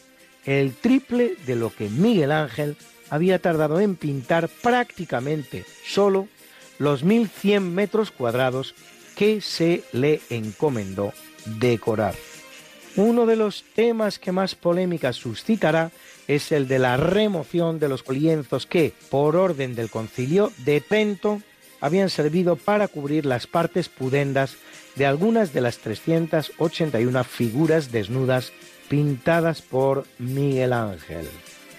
el triple de lo que Miguel Ángel había tardado en pintar prácticamente solo los 1.100 metros cuadrados que se le encomendó decorar. Uno de los temas que más polémica suscitará es el de la remoción de los lienzos que, por orden del concilio de Trento, habían servido para cubrir las partes pudendas de algunas de las 381 figuras desnudas pintadas por Miguel Ángel.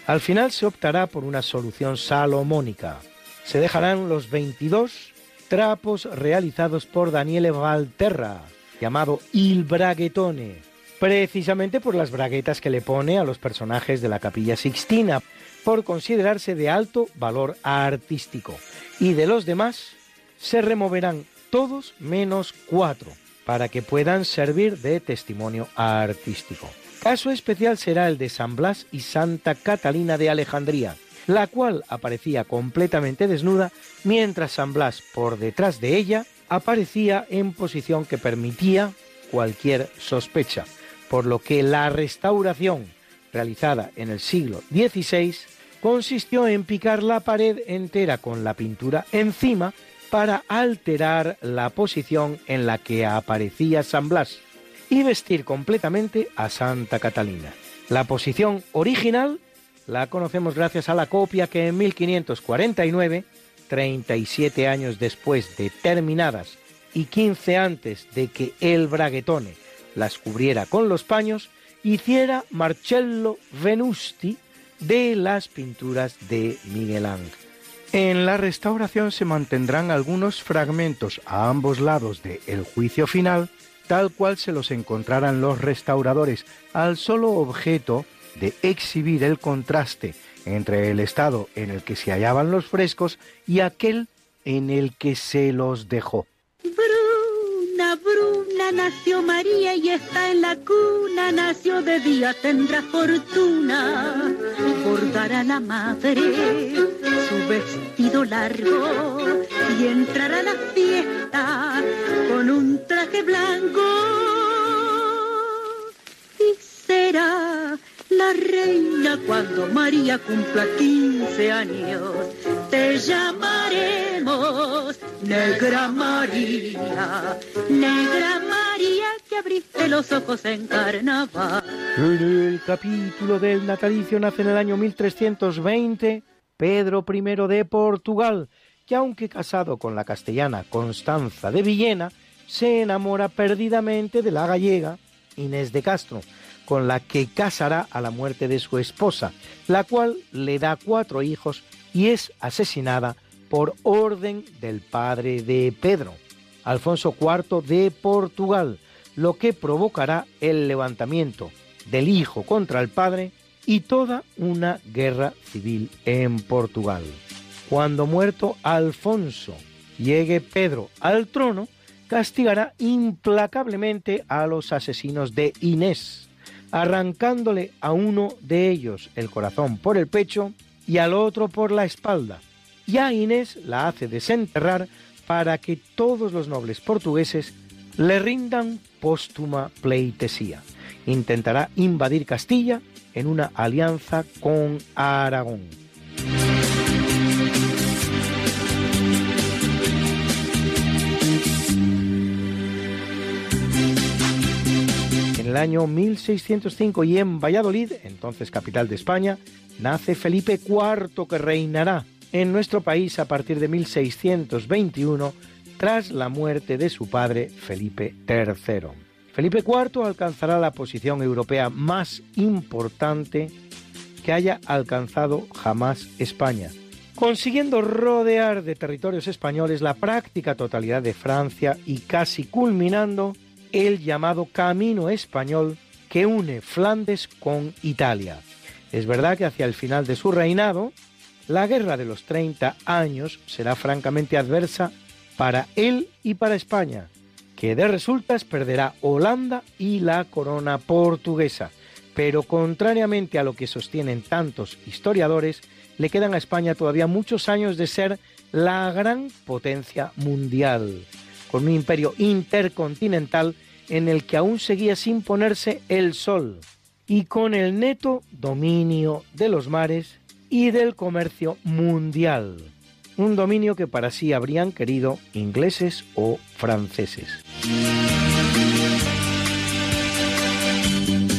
Al final se optará por una solución salomónica. Se dejarán los 22 trapos realizados por Daniele Valterra, llamado Il Braghetone, precisamente por las braguetas que le pone a los personajes de la capilla Sixtina, por considerarse de alto valor artístico. Y de los demás se removerán todos menos cuatro, para que puedan servir de testimonio artístico. Caso especial será el de San Blas y Santa Catalina de Alejandría, la cual aparecía completamente desnuda, mientras San Blas por detrás de ella aparecía en posición que permitía cualquier sospecha, por lo que la restauración realizada en el siglo XVI consistió en picar la pared entera con la pintura encima para alterar la posición en la que aparecía San Blas y vestir completamente a Santa Catalina. La posición original la conocemos gracias a la copia que en 1549 37 años después de terminadas y 15 antes de que el braguetone las cubriera con los paños, hiciera Marcello Venusti de las pinturas de Miguel Ángel. En la restauración se mantendrán algunos fragmentos a ambos lados de El juicio final, tal cual se los encontraran los restauradores, al solo objeto de exhibir el contraste entre el estado en el que se hallaban los frescos y aquel en el que se los dejó. Bruna, Bruna, nació María y está en la cuna, nació de día, tendrá fortuna, bordará la madre su vestido largo y entrará a la fiesta con un traje blanco y será la reina cuando María cumpla 15 años. Te llamaremos Negra María, Negra María que abriste los ojos en carnaval. En el capítulo del natalicio nace en el año 1320 Pedro I de Portugal, que aunque casado con la castellana Constanza de Villena, se enamora perdidamente de la gallega Inés de Castro, con la que casará a la muerte de su esposa, la cual le da cuatro hijos y es asesinada por orden del padre de Pedro, Alfonso IV de Portugal, lo que provocará el levantamiento del hijo contra el padre y toda una guerra civil en Portugal. Cuando muerto Alfonso llegue Pedro al trono, castigará implacablemente a los asesinos de Inés, arrancándole a uno de ellos el corazón por el pecho y al otro por la espalda. Y a Inés la hace desenterrar para que todos los nobles portugueses le rindan póstuma pleitesía. Intentará invadir Castilla en una alianza con Aragón. El año 1605 y en Valladolid, entonces capital de España, nace Felipe IV que reinará en nuestro país a partir de 1621 tras la muerte de su padre Felipe III. Felipe IV alcanzará la posición europea más importante que haya alcanzado jamás España, consiguiendo rodear de territorios españoles la práctica totalidad de Francia y casi culminando el llamado Camino Español que une Flandes con Italia. Es verdad que hacia el final de su reinado, la guerra de los 30 años será francamente adversa para él y para España, que de resultas perderá Holanda y la corona portuguesa. Pero contrariamente a lo que sostienen tantos historiadores, le quedan a España todavía muchos años de ser la gran potencia mundial con un imperio intercontinental en el que aún seguía sin ponerse el sol y con el neto dominio de los mares y del comercio mundial, un dominio que para sí habrían querido ingleses o franceses.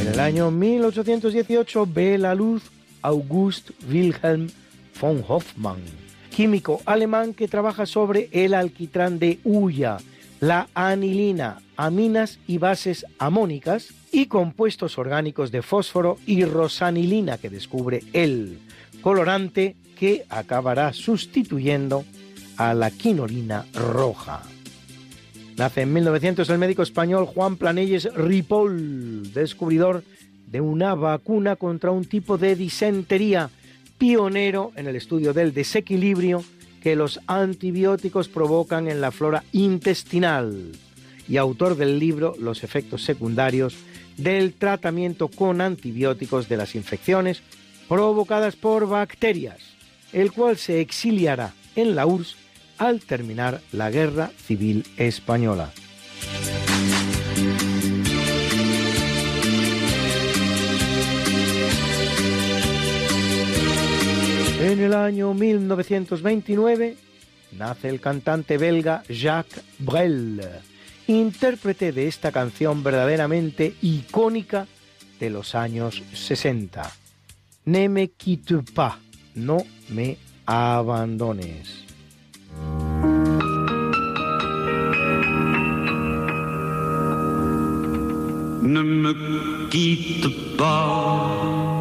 En el año 1818 ve la luz August Wilhelm von Hoffmann, químico alemán que trabaja sobre el alquitrán de Huya, la anilina, aminas y bases amónicas y compuestos orgánicos de fósforo y rosanilina que descubre el colorante que acabará sustituyendo a la quinolina roja. Nace en 1900 el médico español Juan Planelles Ripoll, descubridor de una vacuna contra un tipo de disentería, pionero en el estudio del desequilibrio que los antibióticos provocan en la flora intestinal y autor del libro Los efectos secundarios del tratamiento con antibióticos de las infecciones provocadas por bacterias, el cual se exiliará en la URSS al terminar la Guerra Civil Española. En el año 1929 nace el cantante belga Jacques Brel, intérprete de esta canción verdaderamente icónica de los años 60. Ne me quitte pas, no me abandones. Ne me quitte pas.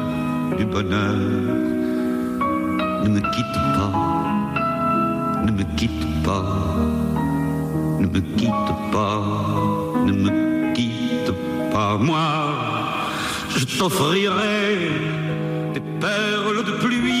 du bonheur. Ne me quitte pas, ne me quitte pas, ne me quitte pas, ne me quitte pas. Moi, je t'offrirai des perles de pluie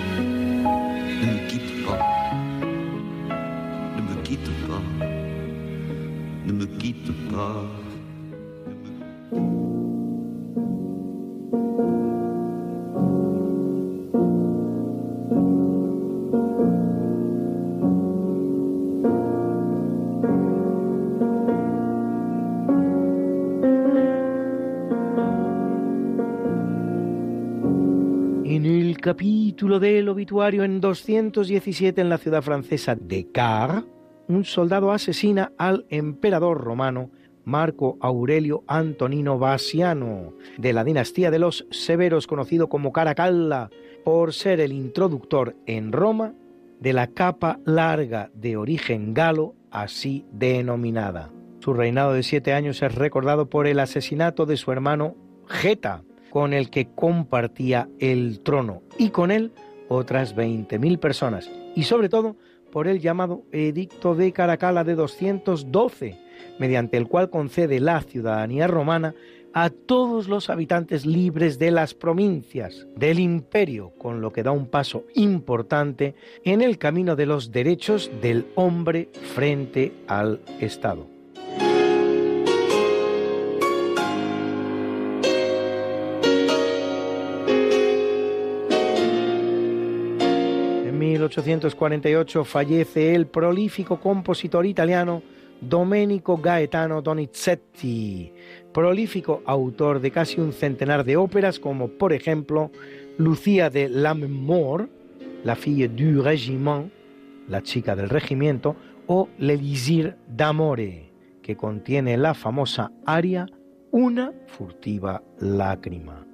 Quitte pas. Capítulo del obituario en 217 en la ciudad francesa de Car, un soldado asesina al emperador romano Marco Aurelio Antonino Vasiano, de la dinastía de los Severos, conocido como Caracalla, por ser el introductor en Roma de la capa larga de origen galo, así denominada. Su reinado de siete años es recordado por el asesinato de su hermano Geta, con el que compartía el trono, y con él otras 20.000 personas, y sobre todo por el llamado Edicto de Caracalla de 212, mediante el cual concede la ciudadanía romana a todos los habitantes libres de las provincias del imperio, con lo que da un paso importante en el camino de los derechos del hombre frente al Estado. 1848 fallece el prolífico compositor italiano Domenico Gaetano Donizetti, prolífico autor de casi un centenar de óperas como por ejemplo Lucía de Lammermoor, La fille du régiment, La chica del regimiento, o L'Elisir d'amore, que contiene la famosa aria Una furtiva lágrima.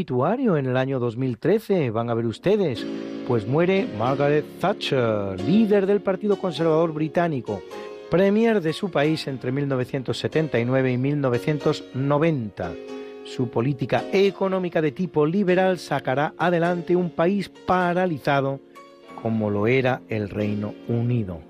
En el año 2013, van a ver ustedes, pues muere Margaret Thatcher, líder del Partido Conservador Británico, premier de su país entre 1979 y 1990. Su política económica de tipo liberal sacará adelante un país paralizado como lo era el Reino Unido.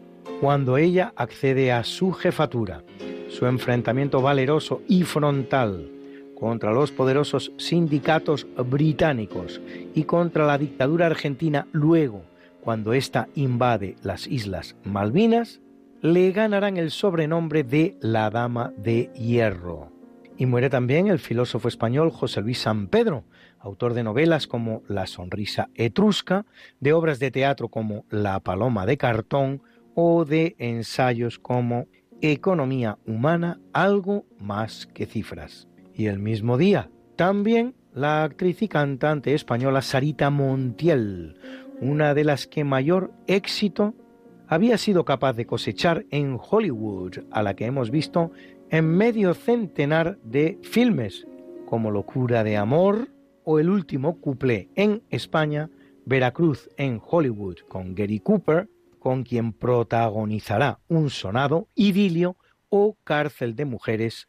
Cuando ella accede a su jefatura, su enfrentamiento valeroso y frontal contra los poderosos sindicatos británicos y contra la dictadura argentina luego, cuando ésta invade las Islas Malvinas, le ganarán el sobrenombre de la Dama de Hierro. Y muere también el filósofo español José Luis San Pedro, autor de novelas como La sonrisa etrusca, de obras de teatro como La paloma de cartón o de ensayos como Economía humana, algo más que cifras. Y el mismo día, también la actriz y cantante española Sarita Montiel, una de las que mayor éxito había sido capaz de cosechar en Hollywood, a la que hemos visto en medio centenar de filmes, como Locura de Amor o El último cuplé en España, Veracruz en Hollywood con Gary Cooper, con quien protagonizará un sonado idilio o Cárcel de Mujeres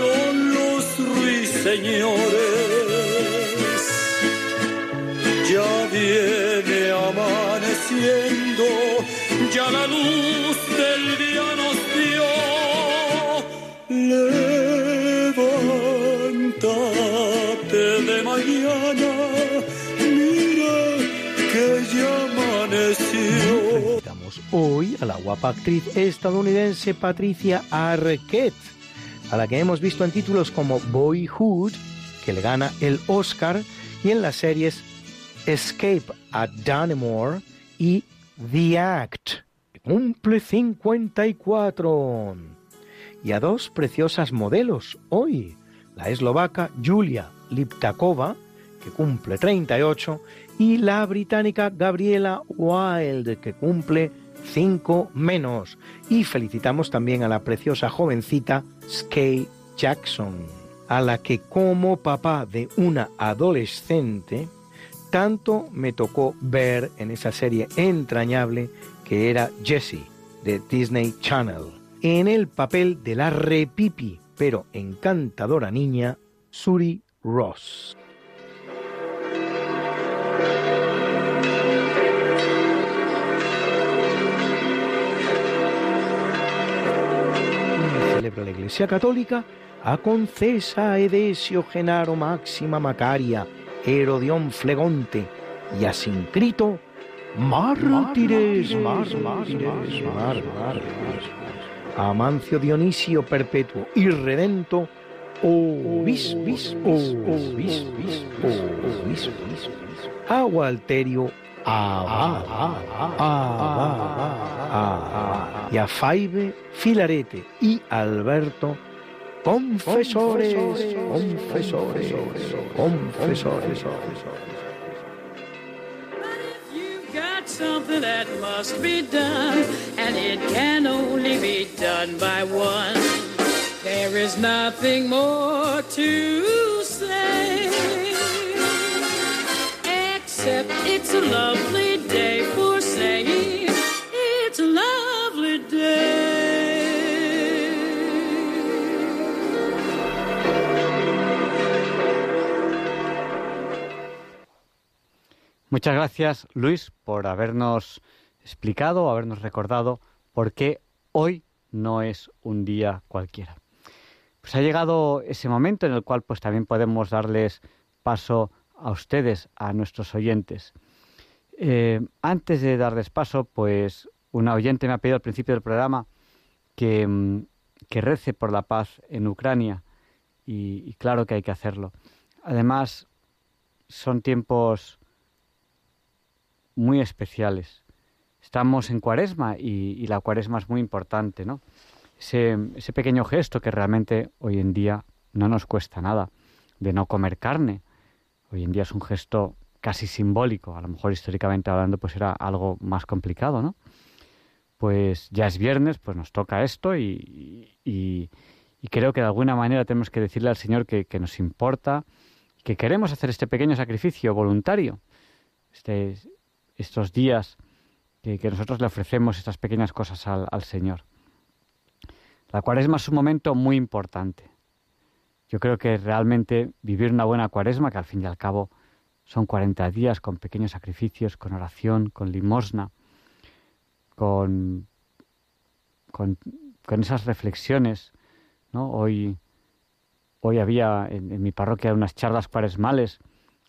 cantaron los ruiseñores. Ya viene amaneciendo, ya la luz del día nos dio. Levántate de mañana, mira que ya amaneció. hoy a la guapa actriz estadounidense Patricia Arquette, a la que hemos visto en títulos como Boyhood, que le gana el Oscar, y en las series Escape at Dunnemore y The Act, que cumple 54. Y a dos preciosas modelos hoy, la eslovaca Julia Liptakova, que cumple 38, y la británica Gabriela Wilde, que cumple 5 menos. Y felicitamos también a la preciosa jovencita Skay Jackson, a la que como papá de una adolescente, tanto me tocó ver en esa serie entrañable que era Jessie de Disney Channel, en el papel de la repipi, pero encantadora niña, Suri Ross. Celebra la Iglesia Católica a Concesa, Edesio, Genaro, Máxima, Macaria, Herodión, Flegonte y a Sincrito, mártires, mártires, Amancio Dionisio Perpetuo y Redento, obis, bis, obis, bis, obis, bis, a Walterio, y a Faibe, Filarete y Alberto, confesores, confesores, confesores. something that must be done, and it can only be done by one. There is nothing more to say, except it's a lovely day for saying it's a lovely day. Muchas gracias, Luis, por habernos explicado, habernos recordado por qué hoy no es un día cualquiera. Pues ha llegado ese momento en el cual pues también podemos darles paso a ustedes, a nuestros oyentes. Eh, antes de darles paso, pues una oyente me ha pedido al principio del programa que, mm, que rece por la paz en Ucrania y, claro que hay que hacerlo. Además, son tiempos muy especiales. Estamos en cuaresma y, la cuaresma es muy importante, ¿no? Ese, ese, pequeño gesto que realmente hoy en día no nos cuesta nada, de no comer carne. Hoy en día es un gesto casi simbólico, a lo mejor históricamente hablando pues era algo más complicado, ¿no? Pues ya es viernes, pues nos toca esto y, creo que de alguna manera tenemos que decirle al Señor que, nos importa, que queremos hacer este pequeño sacrificio voluntario, este, estos días que, nosotros le ofrecemos estas pequeñas cosas al, al Señor. La cuaresma es un momento muy importante. Yo creo que realmente vivir una buena cuaresma, que al fin y al cabo son 40 días con pequeños sacrificios, con oración, con limosna, con, con, con esas reflexiones ¿no? Hoy, hoy había en, mi parroquia unas charlas cuaresmales,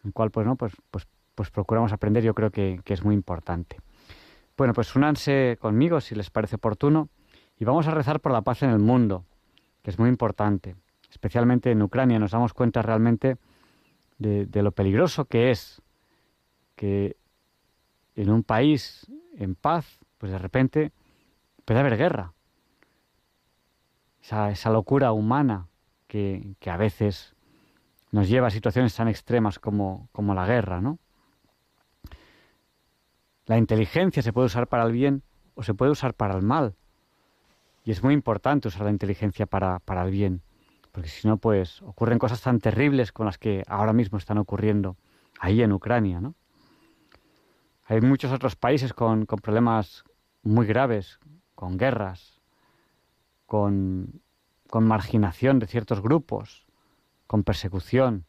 en cual pues, ¿no? pues, pues, pues procuramos aprender, yo creo que, es muy importante. Bueno, pues únanse conmigo si les parece oportuno y vamos a rezar por la paz en el mundo, que es muy importante. Especialmente en Ucrania nos damos cuenta realmente de, lo peligroso que es que en un país en paz, pues de repente puede haber guerra esa, locura humana que, a veces nos lleva a situaciones tan extremas como, como la guerra, ¿no? La inteligencia se puede usar para el bien o se puede usar para el mal. Y es muy importante usar la inteligencia para, para el bien, porque si no, pues ocurren cosas tan terribles con las que ahora mismo están ocurriendo ahí en Ucrania, ¿no? Hay muchos otros países con, con problemas muy graves, con guerras, con, marginación de ciertos grupos, con persecución.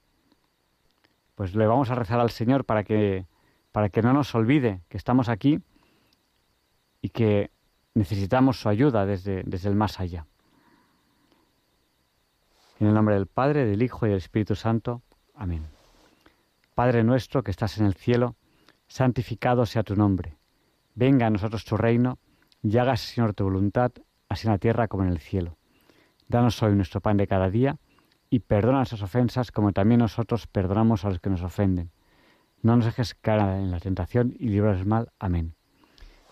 Pues le vamos a rezar al Señor para que, para que no nos olvide que estamos aquí y que necesitamos su ayuda desde, desde el más allá. En el nombre del Padre, del Hijo y del Espíritu Santo. Amén. Padre nuestro que estás en el cielo, santificado sea tu nombre. Venga a nosotros tu reino y hagas, Señor, tu voluntad así en la tierra como en el cielo. Danos hoy nuestro pan de cada día y perdona nuestras ofensas como también nosotros perdonamos a los que nos ofenden. No nos dejes caer en la tentación y líbranos del mal. Amén.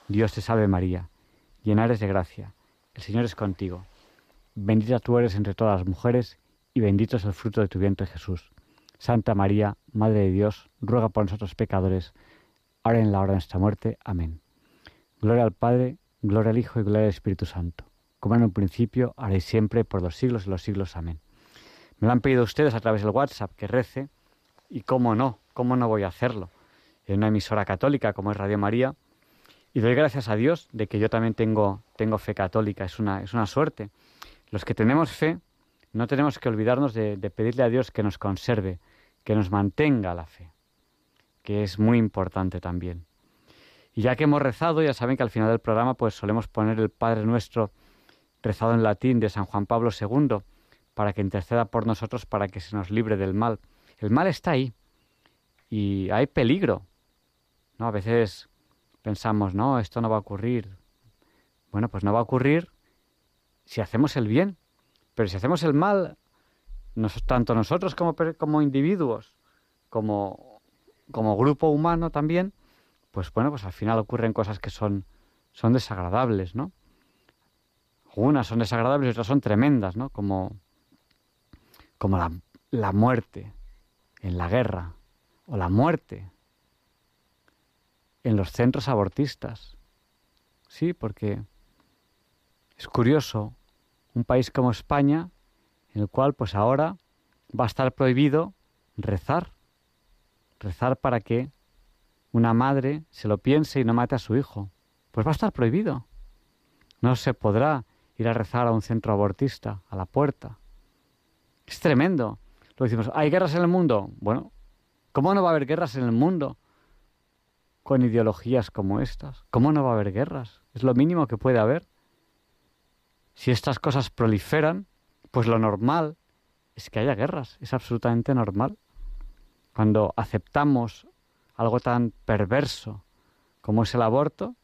Dios te salve María, llena eres de gracia, el Señor es contigo. Bendita tú eres entre todas las mujeres y bendito es el fruto de tu vientre Jesús. Santa María, Madre de Dios, ruega por nosotros pecadores, ahora en la hora de nuestra muerte. Amén. Gloria al Padre, gloria al Hijo y gloria al Espíritu Santo como en un principio, ahora y siempre, por los siglos de los siglos. Amén. Me lo han pedido ustedes a través del WhatsApp que rece, y cómo no, cómo no voy a hacerlo, en una emisora católica como es Radio María, y doy gracias a Dios de que yo también tengo, tengo fe católica, es una, es una suerte. Los que tenemos fe, no tenemos que olvidarnos de, pedirle a Dios que nos conserve, que nos mantenga la fe, que es muy importante también. Y ya que hemos rezado, ya saben que al final del programa pues solemos poner el Padre Nuestro rezado en latín de San Juan Pablo II, para que interceda por nosotros para que se nos libre del mal. El mal está ahí y hay peligro. ¿no? A veces pensamos, no, esto no va a ocurrir. Bueno, pues no va a ocurrir si hacemos el bien. Pero si hacemos el mal, tanto nosotros como, como individuos, como, como grupo humano también, pues bueno, pues al final ocurren cosas que son, son desagradables, ¿no? Unas son desagradables y otras son tremendas, ¿no? Como, como la, la muerte en la guerra o la muerte en los centros abortistas. Sí, porque es curioso, un país como España, en el cual pues ahora va a estar prohibido rezar, rezar para que una madre se lo piense y no mate a su hijo. Pues va a estar prohibido. No se podrá ir a rezar a un centro abortista, a la puerta. Es tremendo. Lo decimos, ¿hay guerras en el mundo? Bueno, ¿cómo no va a haber guerras en el mundo con ideologías como estas? ¿Cómo no va a haber guerras? Es lo mínimo que puede haber. Si estas cosas proliferan, pues lo normal es que haya guerras. Es absolutamente normal. Cuando aceptamos algo tan perverso como es el aborto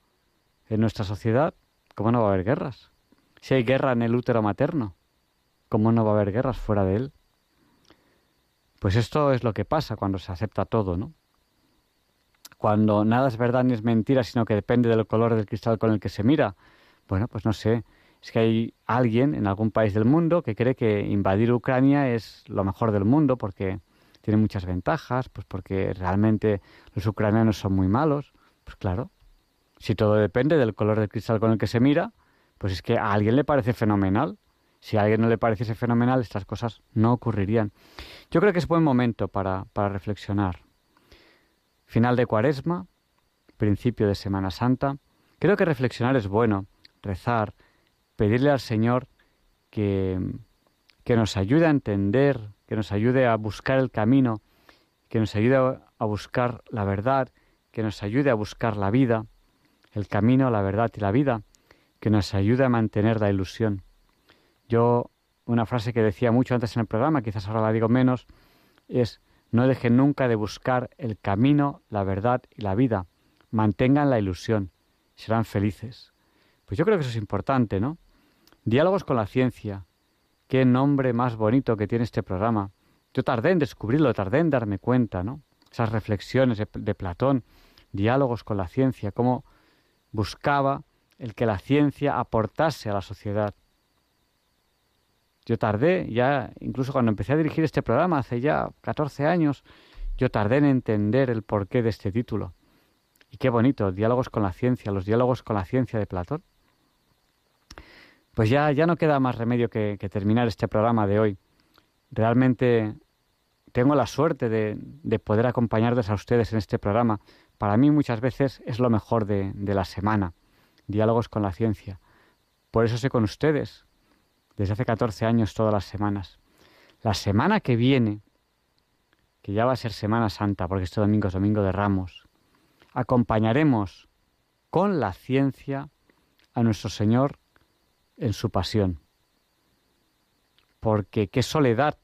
en nuestra sociedad, ¿cómo no va a haber guerras? Si hay guerra en el útero materno, ¿cómo no va a haber guerras fuera de él? Pues esto es lo que pasa cuando se acepta todo, ¿no? Cuando nada es verdad ni es mentira, sino que depende del color del cristal con el que se mira. Bueno, pues no sé, es que hay alguien en algún país del mundo que cree que invadir Ucrania es lo mejor del mundo porque tiene muchas ventajas, pues porque realmente los ucranianos son muy malos. Pues claro, si todo depende del color del cristal con el que se mira, pues es que a alguien le parece fenomenal. Si a alguien no le pareciese fenomenal, estas cosas no ocurrirían. Yo creo que es buen momento para, para reflexionar. Final de Cuaresma, principio de Semana Santa. Creo que reflexionar es bueno, rezar, pedirle al Señor que, que nos ayude a entender, que nos ayude a buscar el camino, que nos ayude a buscar la verdad, que nos ayude a buscar la vida, el camino, la verdad y la vida, que nos ayude a mantener la ilusión. Yo, una frase que decía mucho antes en el programa, quizás ahora la digo menos, es no dejen nunca de buscar el camino, la verdad y la vida. Mantengan la ilusión. Serán felices. Pues yo creo que eso es importante, ¿no? Diálogos con la ciencia. Qué nombre más bonito que tiene este programa. Yo tardé en descubrirlo, tardé en darme cuenta, ¿no? Esas reflexiones de, Platón, diálogos con la ciencia, cómo buscaba el que la ciencia aportase a la sociedad. Yo tardé, ya incluso cuando empecé a dirigir este programa, hace ya 14 años, yo tardé en entender el porqué de este título. Y qué bonito, diálogos con la ciencia, los diálogos con la ciencia de Platón. Pues ya, ya no queda más remedio que, terminar este programa de hoy. Realmente tengo la suerte de, de, poder acompañarles a ustedes en este programa. Para mí muchas veces es lo mejor de, de la semana, diálogos con la ciencia. Por eso sé con ustedes, desde hace 14 años todas las semanas. La semana que viene, que ya va a ser Semana Santa, porque este domingo es Domingo de Ramos, acompañaremos con la ciencia a nuestro Señor en su pasión. Porque qué soledad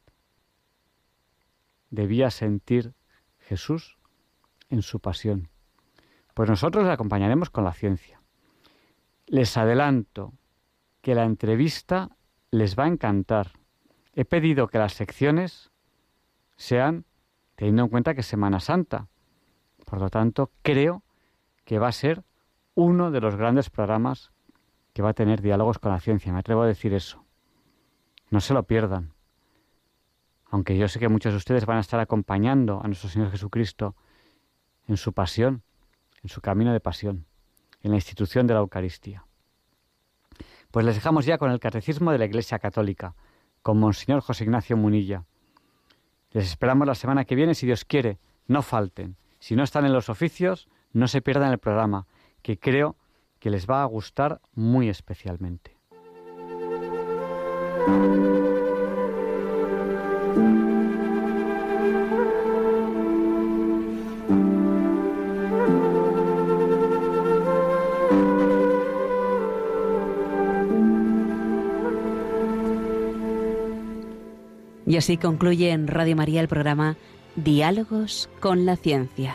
debía sentir Jesús en su pasión. Pues nosotros le acompañaremos con la ciencia. Les adelanto que la entrevista les va a encantar. He pedido que las secciones sean teniendo en cuenta que es Semana Santa. Por lo tanto, creo que va a ser uno de los grandes programas que va a tener diálogos con la ciencia. Me atrevo a decir eso. No se lo pierdan. Aunque yo sé que muchos de ustedes van a estar acompañando a nuestro Señor Jesucristo en su pasión, en su camino de pasión, en la institución de la Eucaristía. Pues les dejamos ya con el Catecismo de la Iglesia Católica, con Monseñor José Ignacio Munilla. Les esperamos la semana que viene, si Dios quiere. No falten. Si no están en los oficios, no se pierdan el programa, que creo que les va a gustar muy especialmente. Y así concluye en Radio María el programa Diálogos con la Ciencia.